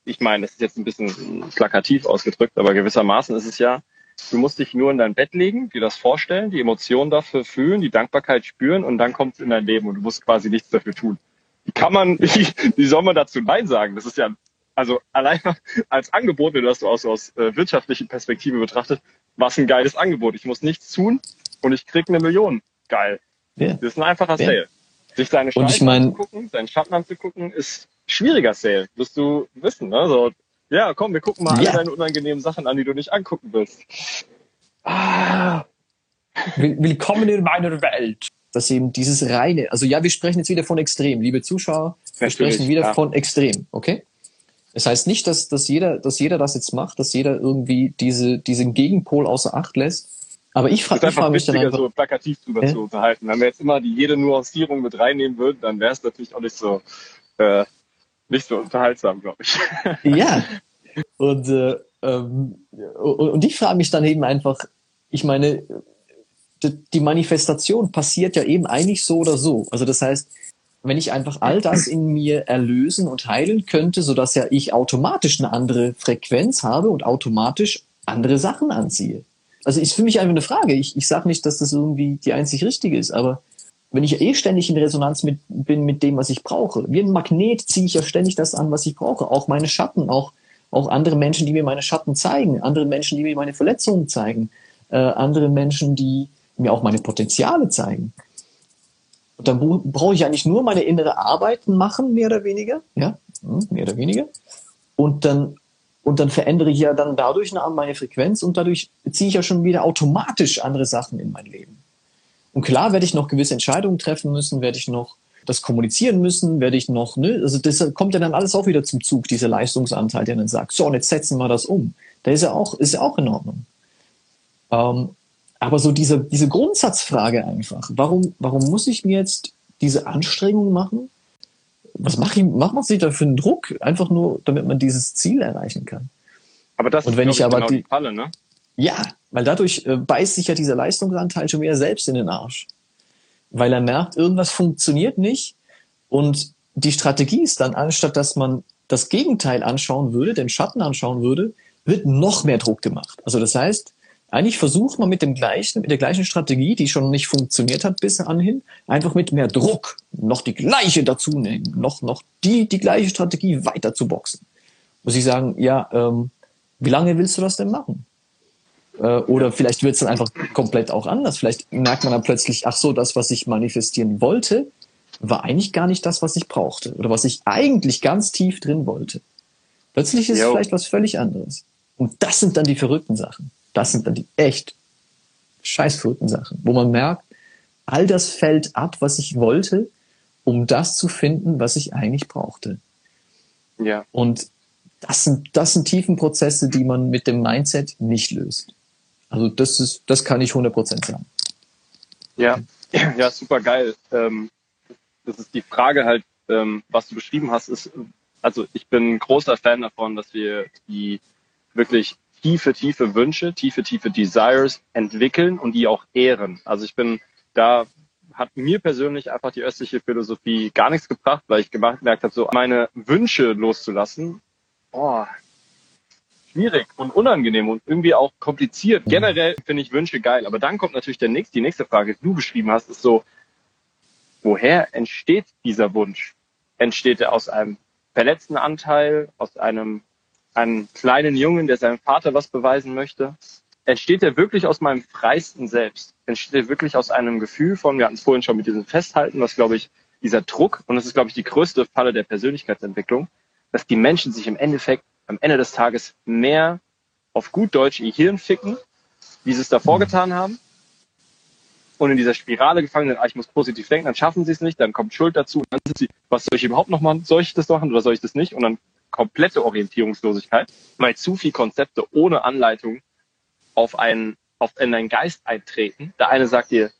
ich meine, das ist jetzt ein bisschen plakativ ausgedrückt, aber gewissermaßen ist es ja, Du musst dich nur in dein Bett legen, dir das vorstellen, die Emotionen dafür fühlen, die Dankbarkeit spüren und dann kommt es in dein Leben und du musst quasi nichts dafür tun. Wie kann man, (laughs) wie, wie soll man dazu Nein sagen? Das ist ja, also allein (laughs) als Angebot, wenn du das so aus, aus äh, wirtschaftlichen Perspektive betrachtet, was ein geiles Angebot. Ich muss nichts tun und ich krieg eine Million. Geil. Ja. Das ist ein einfacher ja. Sale. Sich seine Stärken ich mein, anzugucken, seinen Schatten anzugucken, ist schwieriger Sale. Wirst du wissen, ne? So, ja, komm, wir gucken mal ja. alle deine unangenehmen Sachen an, die du nicht angucken willst. Ah. Willkommen in meiner Welt. Dass eben dieses reine, also ja, wir sprechen jetzt wieder von extrem, liebe Zuschauer, wir Natürlich, sprechen wieder ja. von extrem, okay? Das heißt nicht, dass, dass, jeder, dass jeder das jetzt macht, dass jeder irgendwie diese, diesen Gegenpol außer Acht lässt. Aber ich frage frag mich dann einfach... so plakativ drüber äh? zu unterhalten. Wenn wir jetzt immer die jede Nuancierung mit reinnehmen würden, dann wäre es natürlich auch nicht so äh, nicht so unterhaltsam, glaube ich. (laughs) Ja. Und, äh, ähm, und ich frage mich dann eben einfach, ich meine, die Manifestation passiert ja eben eigentlich so oder so. Also das heißt, wenn ich einfach all das in mir erlösen und heilen könnte, so dass ja ich automatisch eine andere Frequenz habe und automatisch andere Sachen anziehe. Also ist für mich einfach eine Frage. Ich, ich sage nicht, dass das irgendwie die einzig richtige ist, aber wenn ich eh ständig in Resonanz mit, bin mit dem, was ich brauche, wie ein Magnet ziehe ich ja ständig das an, was ich brauche. Auch meine Schatten, auch, auch andere Menschen, die mir meine Schatten zeigen, andere Menschen, die mir meine Verletzungen zeigen, äh, andere Menschen, die mir auch meine Potenziale zeigen. Und dann brauche ich eigentlich nur meine innere Arbeit machen, mehr oder weniger, ja, hm, mehr oder weniger. Und dann, und dann verändere ich ja dann dadurch meine Frequenz und dadurch ziehe ich ja schon wieder automatisch andere Sachen in mein Leben. Und klar werde ich noch gewisse Entscheidungen treffen müssen, werde ich noch das kommunizieren müssen, werde ich noch, ne, also das kommt ja dann alles auch wieder zum Zug, dieser Leistungsanteil, der dann sagt, so, und jetzt setzen wir das um. Da ist ja auch, ist ja auch in Ordnung. Ähm, aber so diese, diese Grundsatzfrage einfach, warum, warum muss ich mir jetzt diese Anstrengung machen? Was mache ich, macht man sich da für einen Druck? Einfach nur, damit man dieses Ziel erreichen kann. Aber das und wenn ist, ich aber genau die, die Falle, ne? Ja, weil dadurch äh, beißt sich ja dieser Leistungsanteil schon wieder selbst in den Arsch. weil er merkt, irgendwas funktioniert nicht und die Strategie ist dann, anstatt dass man das Gegenteil anschauen würde, den Schatten anschauen würde, wird noch mehr Druck gemacht. Also das heißt, eigentlich versucht man mit dem gleichen, mit der gleichen Strategie, die schon nicht funktioniert hat bis anhin, einfach mit mehr Druck noch die gleiche dazu nehmen, noch, noch die, die gleiche Strategie weiter zu boxen. Muss ich sagen, ja, ähm, wie lange willst du das denn machen? Äh, oder vielleicht wird es dann einfach komplett auch anders. Vielleicht merkt man dann plötzlich, ach so, das, was ich manifestieren wollte, war eigentlich gar nicht das, was ich brauchte oder was ich eigentlich ganz tief drin wollte. Plötzlich ist jo. es vielleicht was völlig anderes. Und das sind dann die verrückten Sachen. Das sind dann die echt scheiß verrückten Sachen, wo man merkt, all das fällt ab, was ich wollte, um das zu finden, was ich eigentlich brauchte. Ja. Und das sind, das sind tiefen Prozesse, die man mit dem Mindset nicht löst. Also das ist, das kann ich 100% sagen. Ja, (clears throat) ja, super geil. Ähm, das ist die Frage halt, ähm, was du beschrieben hast, ist, also ich bin großer Fan davon, dass wir die wirklich tiefe, tiefe Wünsche, tiefe, tiefe Desires entwickeln und die auch ehren. Also ich bin da hat mir persönlich einfach die östliche Philosophie gar nichts gebracht, weil ich gemerkt habe, so meine Wünsche loszulassen, oh, schwierig und unangenehm und irgendwie auch kompliziert. Generell finde ich Wünsche geil, aber dann kommt natürlich der nächste, die nächste Frage, die du beschrieben hast, ist so, woher entsteht dieser Wunsch? Entsteht er aus einem verletzten Anteil, aus einem einen kleinen Jungen, der seinem Vater was beweisen möchte? Entsteht er wirklich aus meinem freisten Selbst? Entsteht er wirklich aus einem Gefühl von, wir hatten es vorhin schon mit diesem Festhalten, was glaube ich, dieser Druck, und das ist glaube ich die größte Falle der Persönlichkeitsentwicklung, dass die Menschen sich im Endeffekt am Ende des Tages mehr auf gut Deutsch ihr Hirn ficken, wie sie es davor getan haben, und in dieser Spirale gefangen sind, ah, ich muss positiv denken, dann schaffen sie es nicht, dann kommt Schuld dazu, dann sind sie, was soll ich überhaupt noch machen? Soll ich das machen oder soll ich das nicht? Und dann komplette Orientierungslosigkeit, weil zu viel Konzepte ohne Anleitung auf einen, auf in deinen Geist eintreten. Der eine sagt dir,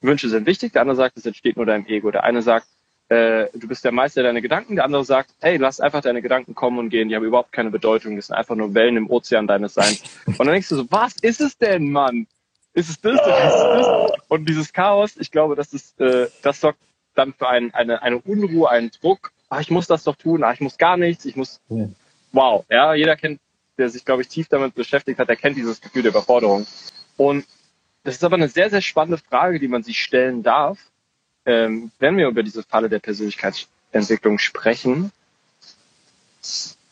Wünsche sind wichtig, der andere sagt, es entsteht nur deinem Ego. Der eine sagt, äh, du bist der Meister deiner Gedanken, der andere sagt, hey, lass einfach deine Gedanken kommen und gehen, die haben überhaupt keine Bedeutung, das sind einfach nur Wellen im Ozean deines Seins. (laughs) Und dann denkst du so, was ist es denn, Mann? Ist es das ist es das? Und dieses Chaos, ich glaube, das ist, äh, das sorgt dann für ein, eine, eine Unruhe, einen Druck. Ah, ich muss das doch tun, ah, ich muss gar nichts, ich muss, wow, ja, jeder kennt, der sich, glaube ich, tief damit beschäftigt hat, der kennt dieses Gefühl der Überforderung. Und das ist aber eine sehr, sehr spannende Frage, die man sich stellen darf, ähm, wenn wir über diese Falle der Persönlichkeitsentwicklung sprechen.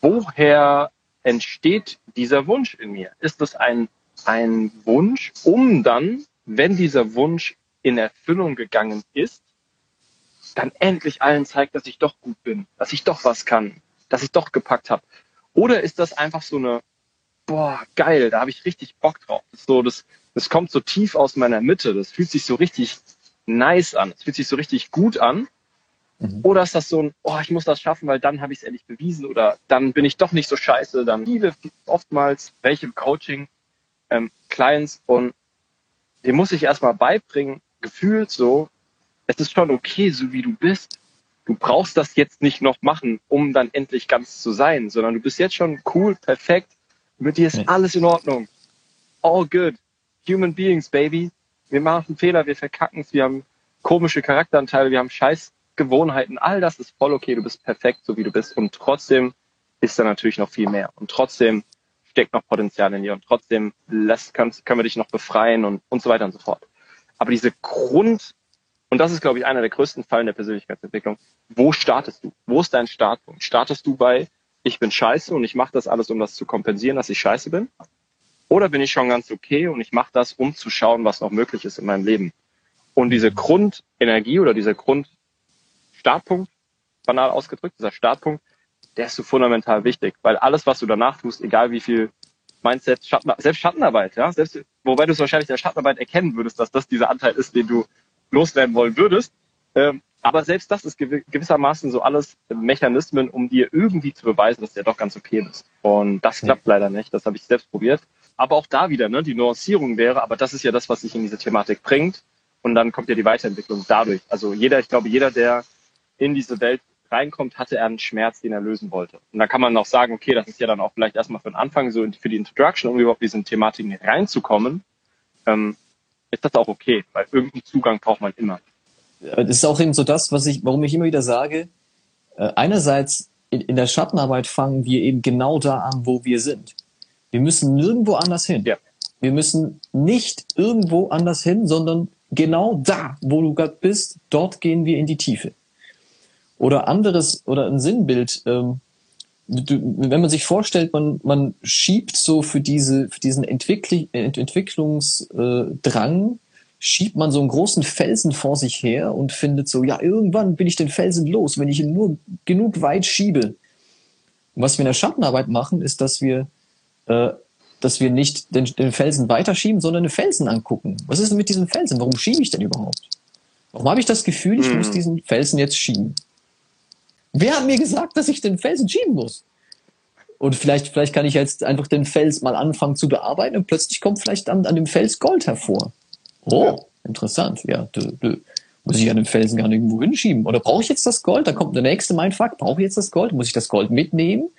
Woher entsteht dieser Wunsch in mir? Ist das ein, ein Wunsch, um dann, wenn dieser Wunsch in Erfüllung gegangen ist, dann endlich allen zeigt, dass ich doch gut bin, dass ich doch was kann, dass ich doch gepackt habe? Oder ist das einfach so eine, boah, geil, da habe ich richtig Bock drauf. Das, so, das, das kommt so tief aus meiner Mitte, das fühlt sich so richtig nice an, es fühlt sich so richtig gut an. Mhm. Oder ist das so ein, oh, ich muss das schaffen, weil dann habe ich es endlich bewiesen oder dann bin ich doch nicht so scheiße. Dann viele, oftmals welche Coaching ähm, Clients und dem muss ich erstmal beibringen, gefühlt so, es ist schon okay, so wie du bist. Du brauchst das jetzt nicht noch machen, um dann endlich ganz zu sein, sondern du bist jetzt schon cool, perfekt. Mit dir ist alles in Ordnung. All good. Human beings, baby. Wir machen Fehler, wir verkacken es, wir haben komische Charakteranteile, wir haben scheiß Gewohnheiten. All das ist voll okay. Du bist perfekt, so wie du bist. Und trotzdem ist da natürlich noch viel mehr. Und trotzdem steckt noch Potenzial in dir. Und trotzdem lässt, können, können wir dich noch befreien und, und so weiter und so fort. Aber diese Grund, und das ist, glaube ich, einer der größten Fallen der Persönlichkeitsentwicklung. Wo startest du? Wo ist dein Startpunkt? Startest du bei, ich bin scheiße und ich mache das alles, um das zu kompensieren, dass ich scheiße bin? Oder bin ich schon ganz okay und ich mache das, um zu schauen, was noch möglich ist in meinem Leben? Und diese Grundenergie oder dieser Grundstartpunkt, banal ausgedrückt, dieser Startpunkt, der ist so fundamental wichtig, weil alles, was du danach tust, egal wie viel Mindset, Schatten, selbst Schattenarbeit, ja, selbst, wobei du es wahrscheinlich der Schattenarbeit erkennen würdest, dass das dieser Anteil ist, den du loswerden wollen würdest. Ähm, aber selbst das ist gewissermaßen so alles Mechanismen, um dir irgendwie zu beweisen, dass der doch ganz okay ist. Und das klappt leider nicht. Das habe ich selbst probiert. Aber auch da wieder, ne, die Nuancierung wäre, aber das ist ja das, was sich in diese Thematik bringt. Und dann kommt ja die Weiterentwicklung dadurch. Also jeder, ich glaube, jeder, der in diese Welt reinkommt, hatte er einen Schmerz, den er lösen wollte. Und dann kann man auch sagen, okay, das ist ja dann auch vielleicht erstmal für den Anfang so für die Introduction, um überhaupt diesen Thematiken reinzukommen. Ähm, ist das auch okay, weil irgendeinen Zugang braucht man immer. das ist auch eben so das, was ich, warum ich immer wieder sage, äh, einerseits in, in der Schattenarbeit fangen wir eben genau da an, wo wir sind. Wir müssen nirgendwo anders hin. Ja. Wir müssen nicht irgendwo anders hin, sondern genau da, wo du gerade bist, dort gehen wir in die Tiefe. Oder anderes, oder ein Sinnbild, ähm, du, wenn man sich vorstellt, man, man schiebt so für diese, für diesen Entwickl Entwicklungsdrang, schiebt man so einen großen Felsen vor sich her und findet so, ja, irgendwann bin ich den Felsen los, wenn ich ihn nur genug weit schiebe. Und was wir in der Schattenarbeit machen, ist, dass wir, dass wir nicht den, den Felsen weiterschieben, sondern den Felsen angucken. Was ist denn mit diesem Felsen? Warum schiebe ich denn überhaupt? Warum habe ich das Gefühl, ich mhm. muss diesen Felsen jetzt schieben? Wer hat mir gesagt, dass ich den Felsen schieben muss? Und vielleicht, vielleicht kann ich jetzt einfach den Fels mal anfangen zu bearbeiten und plötzlich kommt vielleicht an, an dem Fels Gold hervor. Oh, ja. interessant. Ja, dö, dö. muss ich an den Felsen gar nirgendwo hinschieben. Oder brauche ich jetzt das Gold? Da kommt der nächste Mindfuck. Brauche ich jetzt das Gold? Muss ich das Gold mitnehmen?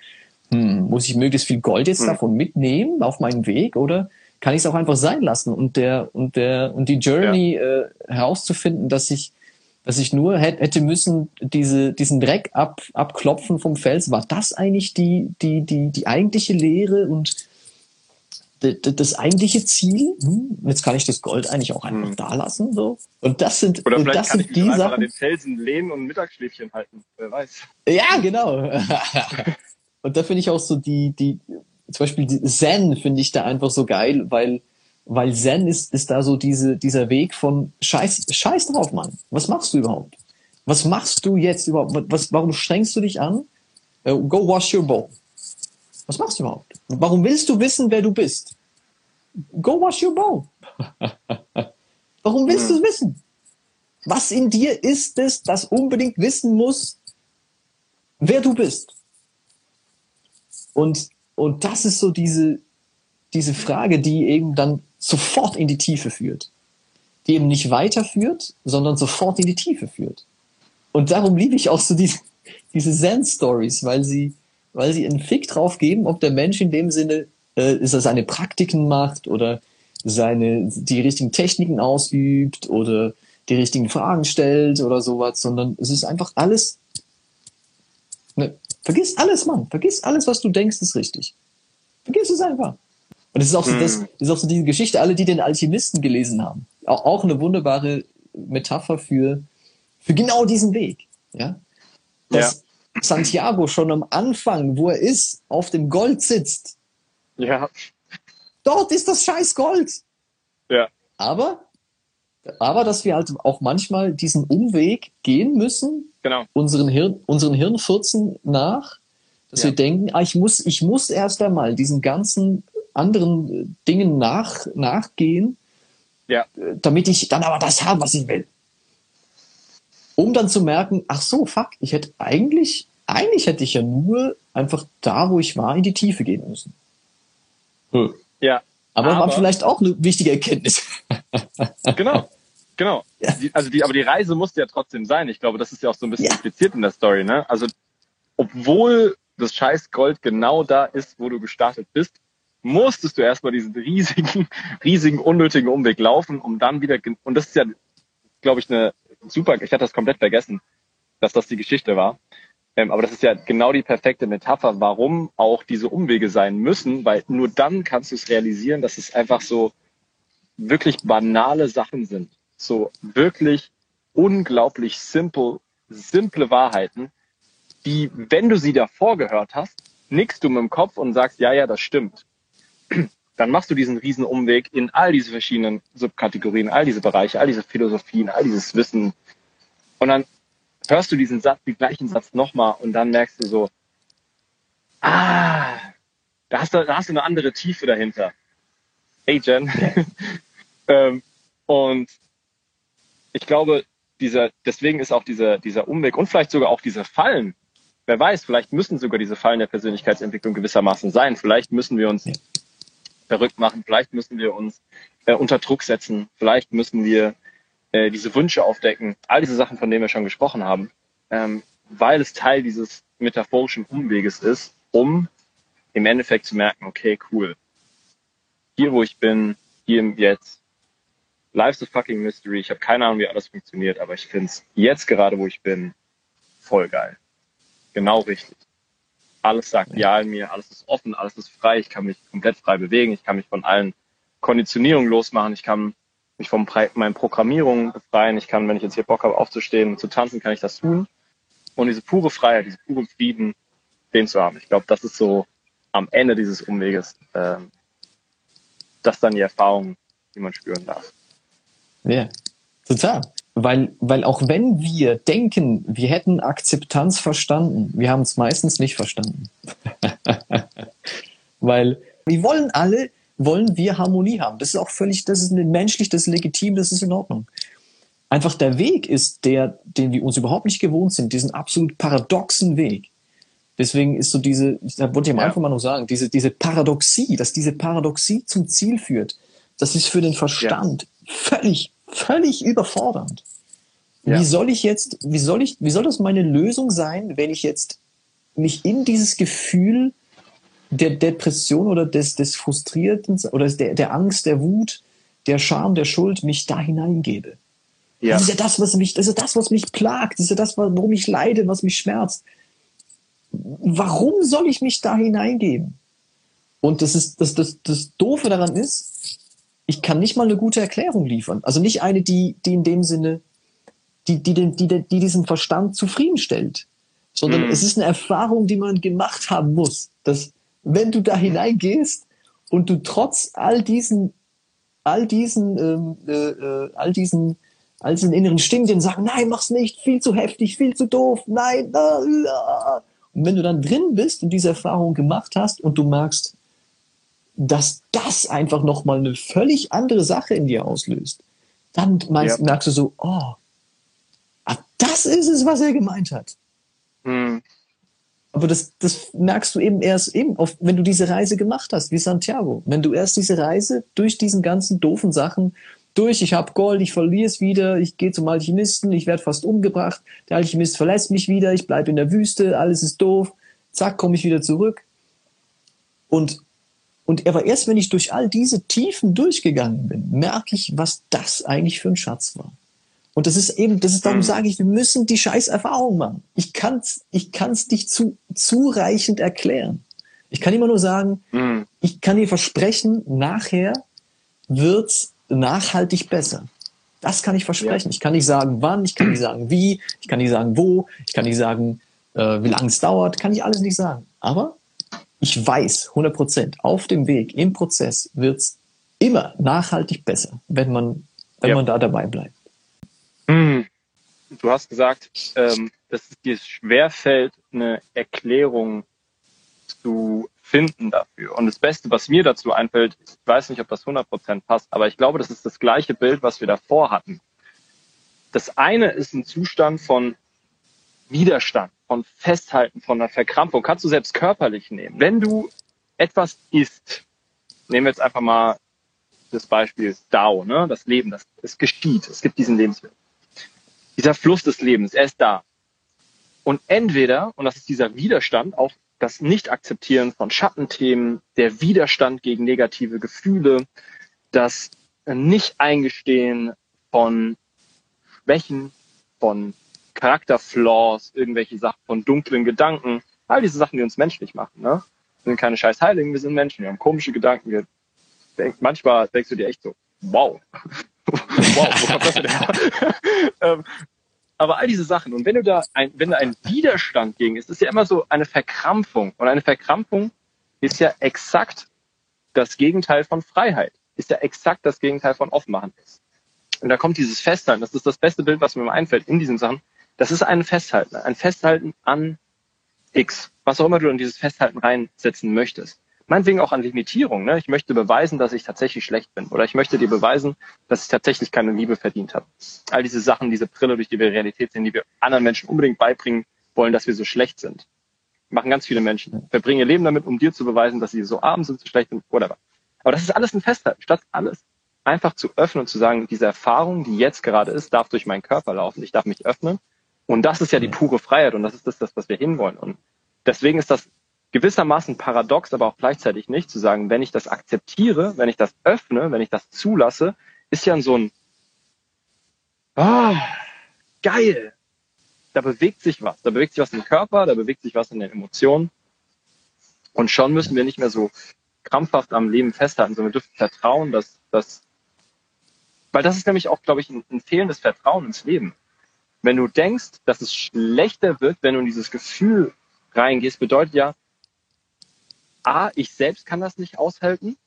Hm, muss ich möglichst viel Gold jetzt hm. davon mitnehmen auf meinen Weg? Oder kann ich es auch einfach sein lassen und der und der und die Journey ja. äh, herauszufinden, dass ich dass ich nur hätte müssen diese diesen Dreck ab abklopfen vom Fels. War das eigentlich die die die die eigentliche Lehre und das eigentliche Ziel, hm, jetzt kann ich das Gold eigentlich auch einfach hm. da lassen, so. Und das sind, Oder vielleicht das sind ich die Sachen. an den Felsen lehnen und Mittagsschläfchen halten, wer weiß. Ja, genau. (laughs) (laughs) und da finde ich auch so die, die, zum Beispiel die Zen finde ich da einfach so geil, weil, weil Zen ist, ist da so diese, dieser Weg von Scheiß, Scheiß drauf, Mann. Was machst du überhaupt? Was machst du jetzt überhaupt? Was, warum strengst du dich an? Uh, go wash your bowl. Was machst du überhaupt? Warum willst du wissen, wer du bist? Go wash your bowl. (laughs) Warum willst du es wissen? Was in dir ist es, das unbedingt wissen muss, wer du bist? Und, und das ist so diese, diese Frage, die eben dann sofort in die Tiefe führt. Die eben nicht weiterführt, sondern sofort in die Tiefe führt. Und darum liebe ich auch so diese, diese Zen-Stories, weil sie, weil sie einen Fick drauf geben, ob der Mensch in dem Sinne äh, ist er seine Praktiken macht oder seine die richtigen Techniken ausübt oder die richtigen Fragen stellt oder sowas, sondern es ist einfach alles. Vergiss alles, Mann. Vergiss alles, was du denkst, ist richtig. Vergiss es einfach. Und es ist auch so, das, hm. ist auch so diese Geschichte, alle, die den Alchemisten gelesen haben. Auch, auch eine wunderbare Metapher für, für genau diesen Weg. Ja? Dass ja. Santiago schon am Anfang, wo er ist, auf dem Gold sitzt. Ja. Dort ist das scheiß Gold. Ja. Aber, aber dass wir halt auch manchmal diesen Umweg gehen müssen, genau. unseren Hirn, unseren Hirnfurzen nach, dass ja. wir denken, ah, ich muss, ich muss erst einmal diesen ganzen anderen Dingen nach, nachgehen, ja. damit ich dann aber das habe, was ich will. Um dann zu merken, ach so, fuck, ich hätte eigentlich, eigentlich hätte ich ja nur einfach da, wo ich war, in die Tiefe gehen müssen. Hm. Ja. Aber, aber war vielleicht auch eine wichtige Erkenntnis. (laughs) genau. Genau. Ja. Die, also die, aber die Reise musste ja trotzdem sein. Ich glaube, das ist ja auch so ein bisschen ja. impliziert in der Story, ne? Also, obwohl das scheiß Gold genau da ist, wo du gestartet bist, musstest du erstmal diesen riesigen, (laughs) riesigen, unnötigen Umweg laufen, um dann wieder, und das ist ja, glaube ich, eine super, ich hatte das komplett vergessen, dass das die Geschichte war. Ähm, aber das ist ja genau die perfekte Metapher, warum auch diese Umwege sein müssen, weil nur dann kannst du es realisieren, dass es einfach so wirklich banale Sachen sind. So wirklich unglaublich simple, simple Wahrheiten, die, wenn du sie davor gehört hast, nickst du mit dem Kopf und sagst, ja, ja, das stimmt. (clears throat) Dann machst du diesen riesen Umweg in all diese verschiedenen Subkategorien, all diese Bereiche, all diese Philosophien, all dieses Wissen. Und dann hörst du diesen Satz, den gleichen Satz nochmal und dann merkst du so, ah, da hast du, da hast du eine andere Tiefe dahinter. Hey Jen. (laughs) ähm, und ich glaube, dieser, deswegen ist auch dieser, dieser Umweg und vielleicht sogar auch diese Fallen, wer weiß, vielleicht müssen sogar diese Fallen der Persönlichkeitsentwicklung gewissermaßen sein. Vielleicht müssen wir uns verrückt machen, vielleicht müssen wir uns äh, unter Druck setzen, vielleicht müssen wir äh, diese Wünsche aufdecken, all diese Sachen, von denen wir schon gesprochen haben, ähm, weil es Teil dieses metaphorischen Umweges ist, um im Endeffekt zu merken, okay, cool, hier wo ich bin, hier im Jetzt, life's a fucking mystery. Ich habe keine Ahnung, wie alles funktioniert, aber ich finde es jetzt gerade, wo ich bin, voll geil. Genau richtig. Alles sagt ja in mir, alles ist offen, alles ist frei, ich kann mich komplett frei bewegen, ich kann mich von allen Konditionierungen losmachen, ich kann mich von meinen Programmierungen befreien, ich kann, wenn ich jetzt hier Bock habe aufzustehen und zu tanzen, kann ich das tun. Und diese pure Freiheit, diese pure Frieden, den zu haben. Ich glaube, das ist so am Ende dieses Umweges, äh, das dann die Erfahrung, die man spüren darf. Ja, total. Weil, weil auch wenn wir denken, wir hätten Akzeptanz verstanden, wir haben es meistens nicht verstanden. (laughs) weil wir wollen alle, wollen wir Harmonie haben. Das ist auch völlig, das ist menschlich, das ist legitim, das ist in Ordnung. Einfach der Weg ist der, den wir uns überhaupt nicht gewohnt sind, diesen absolut paradoxen Weg. Deswegen ist so diese, da wollte ich am Anfang mal noch sagen, diese, diese Paradoxie, dass diese Paradoxie zum Ziel führt, das ist für den Verstand ja. völlig, völlig überfordernd. Ja. Wie soll ich jetzt, wie soll ich, wie soll das meine Lösung sein, wenn ich jetzt mich in dieses Gefühl der Depression oder des, des Frustrierten oder der, der Angst, der Wut, der Scham, der Schuld mich da hineingebe? Ja. Das ist ja das, was mich, das ist das, was mich plagt, das ist ja das, worum ich leide, was mich schmerzt warum soll ich mich da hineingeben? Und das ist, das, das, das Doofe daran ist, ich kann nicht mal eine gute Erklärung liefern. Also nicht eine, die, die in dem Sinne, die, die, die, die, die diesen Verstand zufriedenstellt. Sondern mhm. es ist eine Erfahrung, die man gemacht haben muss. Dass, wenn du da hineingehst und du trotz all diesen, all diesen, ähm, äh, äh, all diesen, all diesen inneren Stimmen, die sagen, nein, mach's nicht, viel zu heftig, viel zu doof, nein, äh, äh, und wenn du dann drin bist und diese Erfahrung gemacht hast und du merkst, dass das einfach nochmal eine völlig andere Sache in dir auslöst, dann meinst, ja. merkst du so, oh, ah, das ist es, was er gemeint hat. Mhm. Aber das, das merkst du eben erst eben, auf, wenn du diese Reise gemacht hast, wie Santiago. Wenn du erst diese Reise durch diesen ganzen doofen Sachen durch, ich habe Gold, ich verliere es wieder, ich gehe zum Alchemisten, ich werde fast umgebracht, der Alchemist verlässt mich wieder, ich bleibe in der Wüste, alles ist doof, zack, komme ich wieder zurück. Und, und aber erst wenn ich durch all diese Tiefen durchgegangen bin, merke ich, was das eigentlich für ein Schatz war. Und das ist eben, das ist darum mhm. sage ich, wir müssen die scheiß Erfahrung machen. Ich kann's, ich kann's nicht zu, zureichend erklären. Ich kann immer nur sagen, mhm. ich kann dir versprechen, nachher wird's nachhaltig besser. Das kann ich versprechen. Ja. Ich kann nicht sagen, wann, ich kann nicht sagen, wie, ich kann nicht sagen, wo, ich kann nicht sagen, äh, wie lange es dauert, kann ich alles nicht sagen. Aber ich weiß 100 Prozent, auf dem Weg, im Prozess wird's immer nachhaltig besser, wenn man, wenn ja. man da dabei bleibt. Mhm. Du hast gesagt, ähm, dass es dir schwerfällt, eine Erklärung zu finden dafür. Und das Beste, was mir dazu einfällt, ich weiß nicht, ob das 100% passt, aber ich glaube, das ist das gleiche Bild, was wir davor hatten. Das eine ist ein Zustand von Widerstand, von Festhalten, von einer Verkrampfung. Kannst du selbst körperlich nehmen. Wenn du etwas isst, nehmen wir jetzt einfach mal das Beispiel Dao, ne? das Leben, das, es geschieht, es gibt diesen Lebenswillen. Dieser Fluss des Lebens, er ist da. Und entweder, und das ist dieser Widerstand, auch das Nicht-Akzeptieren von Schattenthemen, der Widerstand gegen negative Gefühle, das Nicht-Eingestehen von Schwächen, von Charakterflaws, irgendwelche Sachen von dunklen Gedanken, all diese Sachen, die uns menschlich machen. Ne? Wir sind keine scheiß Heiligen, wir sind Menschen, wir haben komische Gedanken. Wir denk, manchmal denkst du dir echt so, wow, (laughs) wow, wo kommt das denn her? (laughs) Ähm, aber all diese Sachen. Und wenn du da ein, wenn da ein Widerstand gegen ist, ist ja immer so eine Verkrampfung. Und eine Verkrampfung ist ja exakt das Gegenteil von Freiheit. Ist ja exakt das Gegenteil von Offenmachen. Und da kommt dieses Festhalten. Das ist das beste Bild, was mir einfällt in diesen Sachen. Das ist ein Festhalten. Ein Festhalten an X. Was auch immer du in dieses Festhalten reinsetzen möchtest meinetwegen auch an Limitierung. Ne? Ich möchte beweisen, dass ich tatsächlich schlecht bin. Oder ich möchte dir beweisen, dass ich tatsächlich keine Liebe verdient habe. All diese Sachen, diese Brille, durch die wir Realität sehen, die wir anderen Menschen unbedingt beibringen wollen, dass wir so schlecht sind. Machen ganz viele Menschen. Verbringen ihr Leben damit, um dir zu beweisen, dass sie so arm sind, so schlecht sind, whatever. Aber das ist alles ein Festhalten. Statt alles einfach zu öffnen und zu sagen, diese Erfahrung, die jetzt gerade ist, darf durch meinen Körper laufen. Ich darf mich öffnen. Und das ist ja die pure Freiheit und das ist das, das was wir hinwollen. Und deswegen ist das gewissermaßen paradox, aber auch gleichzeitig nicht, zu sagen, wenn ich das akzeptiere, wenn ich das öffne, wenn ich das zulasse, ist ja so ein ah, geil, da bewegt sich was. Da bewegt sich was im Körper, da bewegt sich was in den Emotionen. Und schon müssen wir nicht mehr so krampfhaft am Leben festhalten, sondern wir dürfen vertrauen, dass, dass weil das ist nämlich auch, glaube ich, ein, ein fehlendes Vertrauen ins Leben. Wenn du denkst, dass es schlechter wird, wenn du in dieses Gefühl reingehst, bedeutet ja, A, ich selbst kann das nicht aushalten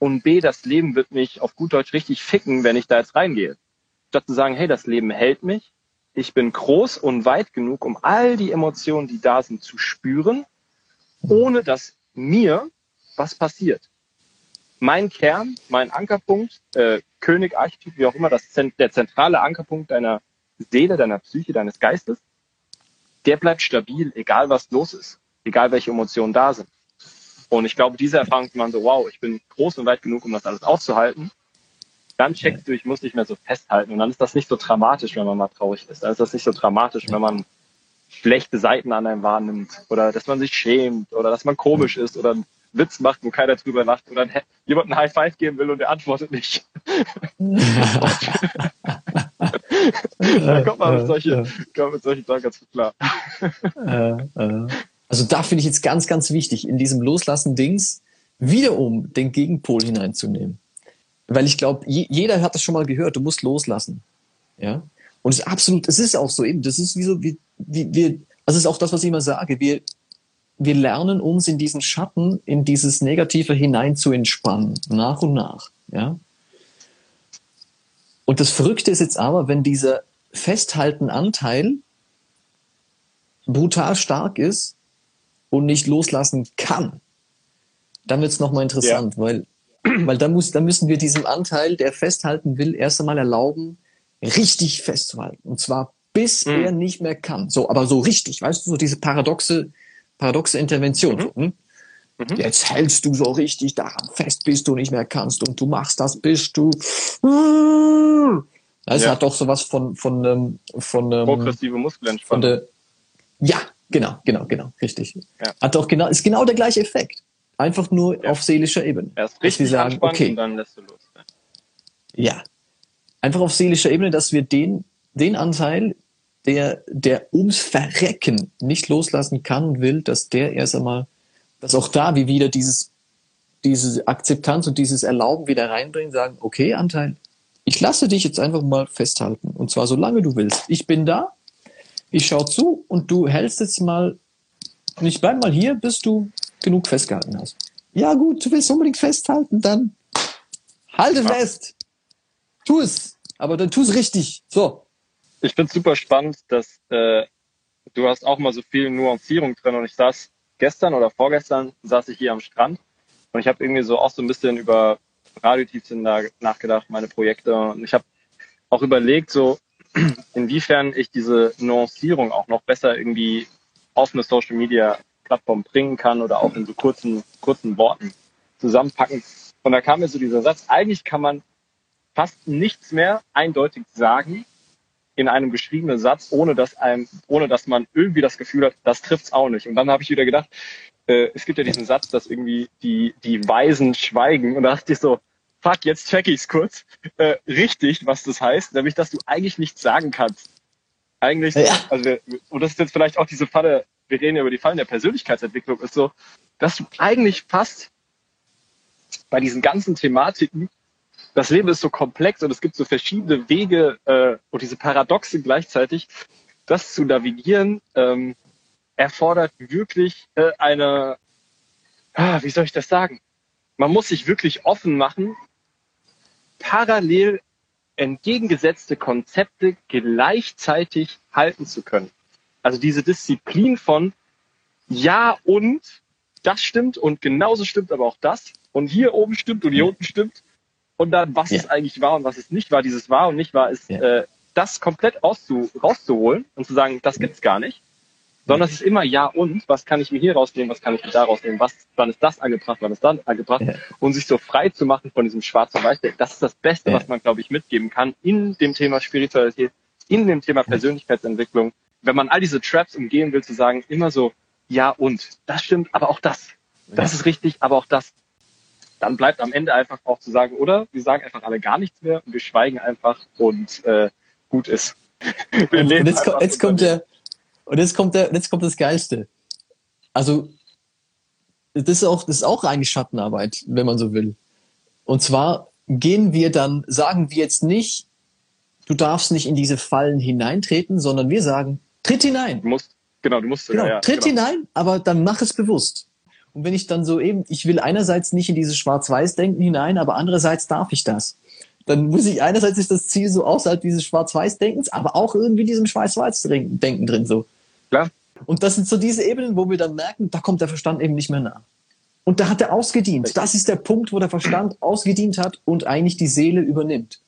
und B, das Leben wird mich auf gut Deutsch richtig ficken, wenn ich da jetzt reingehe. Statt zu sagen, hey, das Leben hält mich, ich bin groß und weit genug, um all die Emotionen, die da sind, zu spüren, ohne dass mir was passiert. Mein Kern, mein Ankerpunkt, äh, König, Archetyp, wie auch immer, das, der zentrale Ankerpunkt deiner Seele, deiner Psyche, deines Geistes, der bleibt stabil, egal was los ist, egal welche Emotionen da sind. Und ich glaube, diese Erfahrung, man so, wow, ich bin groß und weit genug, um das alles auszuhalten. Dann checkst du, ich muss nicht mehr so festhalten. Und dann ist das nicht so dramatisch, wenn man mal traurig ist. Dann ist das nicht so dramatisch, wenn man schlechte Seiten an einem wahrnimmt. Oder dass man sich schämt. Oder dass man komisch ist. Oder einen Witz macht, wo keiner drüber lacht. Oder jemand einen High Five geben will und der antwortet nicht. (laughs) (laughs) (laughs) da kommt man mit, solche, kommt mit solchen Sachen ganz klar. Also da finde ich jetzt ganz, ganz wichtig, in diesem Loslassen-Dings wiederum den Gegenpol hineinzunehmen. Weil ich glaube, jeder hat das schon mal gehört, du musst loslassen. Ja. Und es ist absolut, es ist auch so eben, das ist wie so, wie, wie wir, also es ist auch das, was ich immer sage, wir, wir lernen uns in diesen Schatten, in dieses Negative hinein zu entspannen, nach und nach. Ja. Und das Verrückte ist jetzt aber, wenn dieser festhalten Anteil brutal stark ist, und nicht loslassen kann, dann wird es nochmal interessant, ja. weil, weil dann, muss, dann müssen wir diesem Anteil, der festhalten will, erst einmal erlauben, richtig festzuhalten. Und zwar bis mhm. er nicht mehr kann. So, aber so richtig, weißt du, so diese paradoxe, paradoxe Intervention. Mhm. Hm? Mhm. Jetzt hältst du so richtig daran fest, bis du nicht mehr kannst und du machst das, bis du. Das ja. hat doch sowas von von ähm, von ähm, progressive Muskelentspannung. Von der, ja, Genau, genau, genau, richtig. Ja. Hat doch genau, ist genau der gleiche Effekt. Einfach nur ja. auf seelischer Ebene. Erst richtig sagen, okay, und dann lässt du los. Ja. ja. Einfach auf seelischer Ebene, dass wir den, den Anteil, der, der ums Verrecken nicht loslassen kann und will, dass der erst einmal, dass auch da wie wieder dieses, diese Akzeptanz und dieses Erlauben wieder reinbringen, sagen, okay, Anteil, ich lasse dich jetzt einfach mal festhalten. Und zwar solange du willst. Ich bin da, ich schaue zu und du hältst jetzt mal, und ich bleib mal hier, bis du genug festgehalten hast. Ja gut, du willst unbedingt festhalten, dann halte ja. fest. Tu es, aber dann tu es richtig. So. Ich finde super spannend, dass äh, du hast auch mal so viel Nuancierung drin und ich saß gestern oder vorgestern saß ich hier am Strand und ich habe irgendwie so auch so ein bisschen über Radiotiefsinn nachgedacht, meine Projekte und ich habe auch überlegt, so (clears throat) inwiefern ich diese Nuancierung auch noch besser irgendwie auf eine Social Media Plattform bringen kann oder auch in so kurzen, kurzen Worten zusammenpacken. Und da kam mir so dieser Satz, eigentlich kann man fast nichts mehr eindeutig sagen in einem geschriebenen Satz, ohne dass einem, ohne dass man irgendwie das Gefühl hat, das trifft's auch nicht. Und dann habe ich wieder gedacht, äh, es gibt ja diesen Satz, dass irgendwie die, die Weisen schweigen. Und da dachte ich so, fuck, jetzt check ich's kurz, äh, richtig, was das heißt, nämlich, dass du eigentlich nichts sagen kannst. Eigentlich, ja. also, und das ist jetzt vielleicht auch diese Falle, wir reden ja über die Fallen der Persönlichkeitsentwicklung, ist so, dass du eigentlich fast bei diesen ganzen Thematiken, das Leben ist so komplex und es gibt so verschiedene Wege äh, und diese Paradoxe gleichzeitig, das zu navigieren, ähm, erfordert wirklich äh, eine, ah, wie soll ich das sagen? Man muss sich wirklich offen machen parallel entgegengesetzte Konzepte gleichzeitig halten zu können. Also diese Disziplin von ja und das stimmt und genauso stimmt aber auch das und hier oben stimmt und hier unten stimmt und dann was ja. es eigentlich war und was es nicht war, dieses war und nicht war, ist ja. äh, das komplett rauszu, rauszuholen und zu sagen, das gibt's gar nicht sondern es ist immer ja und, was kann ich mir hier rausnehmen, was kann ich mir da rausnehmen, was, wann ist das angebracht, wann ist das angebracht ja. und sich so frei zu machen von diesem schwarz und weiß, das ist das Beste, was man, glaube ich, mitgeben kann in dem Thema Spiritualität, in dem Thema Persönlichkeitsentwicklung. Wenn man all diese Traps umgehen will, zu sagen, immer so, ja und, das stimmt, aber auch das, das ist richtig, aber auch das, dann bleibt am Ende einfach auch zu sagen, oder wir sagen einfach alle gar nichts mehr und wir schweigen einfach und äh, gut ist. (laughs) Und, jetzt, kommt, jetzt kommt der, und jetzt kommt der, jetzt kommt das Geilste. Also, das ist auch, das ist auch eigentlich Schattenarbeit, wenn man so will. Und zwar gehen wir dann, sagen wir jetzt nicht, du darfst nicht in diese Fallen hineintreten, sondern wir sagen, tritt hinein. Du musst, genau, du musst, Genau, ja, tritt genau. hinein, aber dann mach es bewusst. Und wenn ich dann so eben, ich will einerseits nicht in dieses Schwarz-Weiß-Denken hinein, aber andererseits darf ich das. Dann muss ich einerseits ist das Ziel so außerhalb dieses Schwarz-Weiß-Denkens, aber auch irgendwie diesem Schwarz-Weiß-Denken drin so. Klar. Und das sind so diese Ebenen, wo wir dann merken, da kommt der Verstand eben nicht mehr nach. Und da hat er ausgedient. Das ist der Punkt, wo der Verstand ausgedient hat und eigentlich die Seele übernimmt.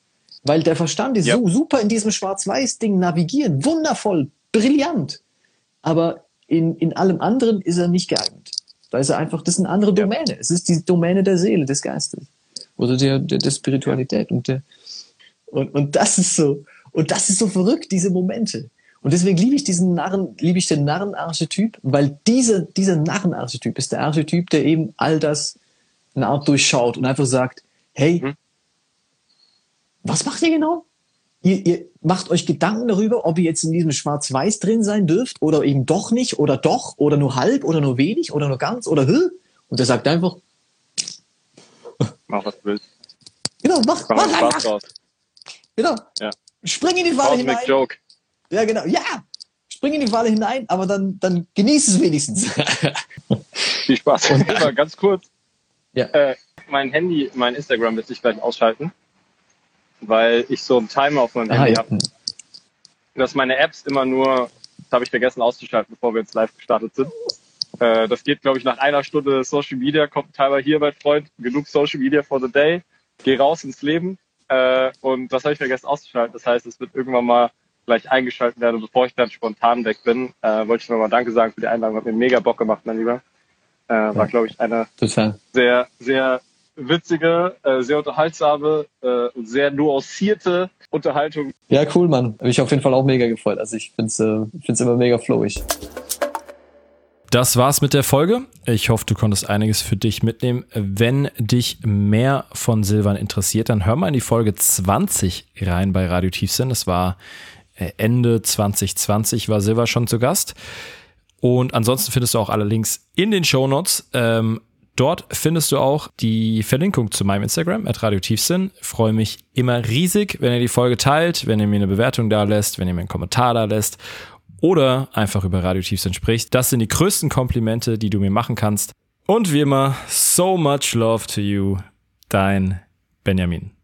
Weil der Verstand ist Ja. so super in diesem Schwarz-Weiß-Ding navigieren. Wundervoll, brillant. Aber in, in allem anderen ist er nicht geeignet. Da ist er einfach, das ist eine andere Ja. Domäne. Es ist die Domäne der Seele, des Geistes. Oder der, der, der Spiritualität. Und, der, und, und das ist so, und das ist so verrückt, diese Momente. Und deswegen liebe ich diesen Narren, liebe ich den Narrenarchetyp, weil dieser, dieser Narrenarchetyp ist der Archetyp, der eben all das eine Art durchschaut und einfach sagt, hey, Mhm. was macht ihr genau? Ihr, ihr macht euch Gedanken darüber, ob ihr jetzt in diesem Schwarz-Weiß drin sein dürft oder eben doch nicht oder doch oder nur halb oder nur wenig oder nur ganz oder hä? Und er sagt einfach, Mach was du willst. genau, mach, Mach mach Spaß draus. genau. Ja. Spring in die Falle Cosmic hinein. Joke. Ja, genau. Ja, spring in die Falle hinein, aber dann, dann genieß es wenigstens. (laughs) Viel Spaß. Und immer ganz kurz. Ja. Äh, mein Handy, mein Instagram wird sich gleich ausschalten, weil ich so einen Timer auf meinem ah, Handy ja. habe, dass meine Apps immer nur, das habe ich vergessen auszuschalten, bevor wir jetzt live gestartet sind. Äh, das geht, glaube ich, nach einer Stunde Social Media, kommt Timer hier, mein Freund, genug Social Media for the day, geh raus ins Leben. Äh, und das habe ich vergessen auszuschalten. Das heißt, es wird irgendwann mal gleich eingeschaltet werden, bevor ich dann spontan weg bin. Äh, wollte ich nochmal Danke sagen für die Einladung, hat mir mega Bock gemacht, mein Lieber. Äh, war, glaube ich, eine Total. sehr, sehr witzige, äh, sehr unterhaltsame äh, und sehr nuancierte Unterhaltung. Ja, cool, Mann. Hab ich auf jeden Fall auch mega gefreut. Also ich find's, äh, find's immer mega flowig. Das war's mit der Folge. Ich hoffe, du konntest einiges für dich mitnehmen. Wenn dich mehr von Silvan interessiert, dann hör mal in die Folge 20 rein bei Radio Tiefsinn. Es war äh, Ende 2020 war Silva schon zu Gast. Und ansonsten findest du auch alle Links in den Show Notes. Ähm, dort findest du auch die Verlinkung zu meinem Instagram, at Radio Tiefsinn. Freue mich immer riesig, wenn ihr die Folge teilt, wenn ihr mir eine Bewertung da lässt, wenn ihr mir einen Kommentar da lässt oder einfach über Radio Tiefsinn sprichst. Das sind die größten Komplimente, die du mir machen kannst. Und wie immer, so much love to you, dein Benjamin.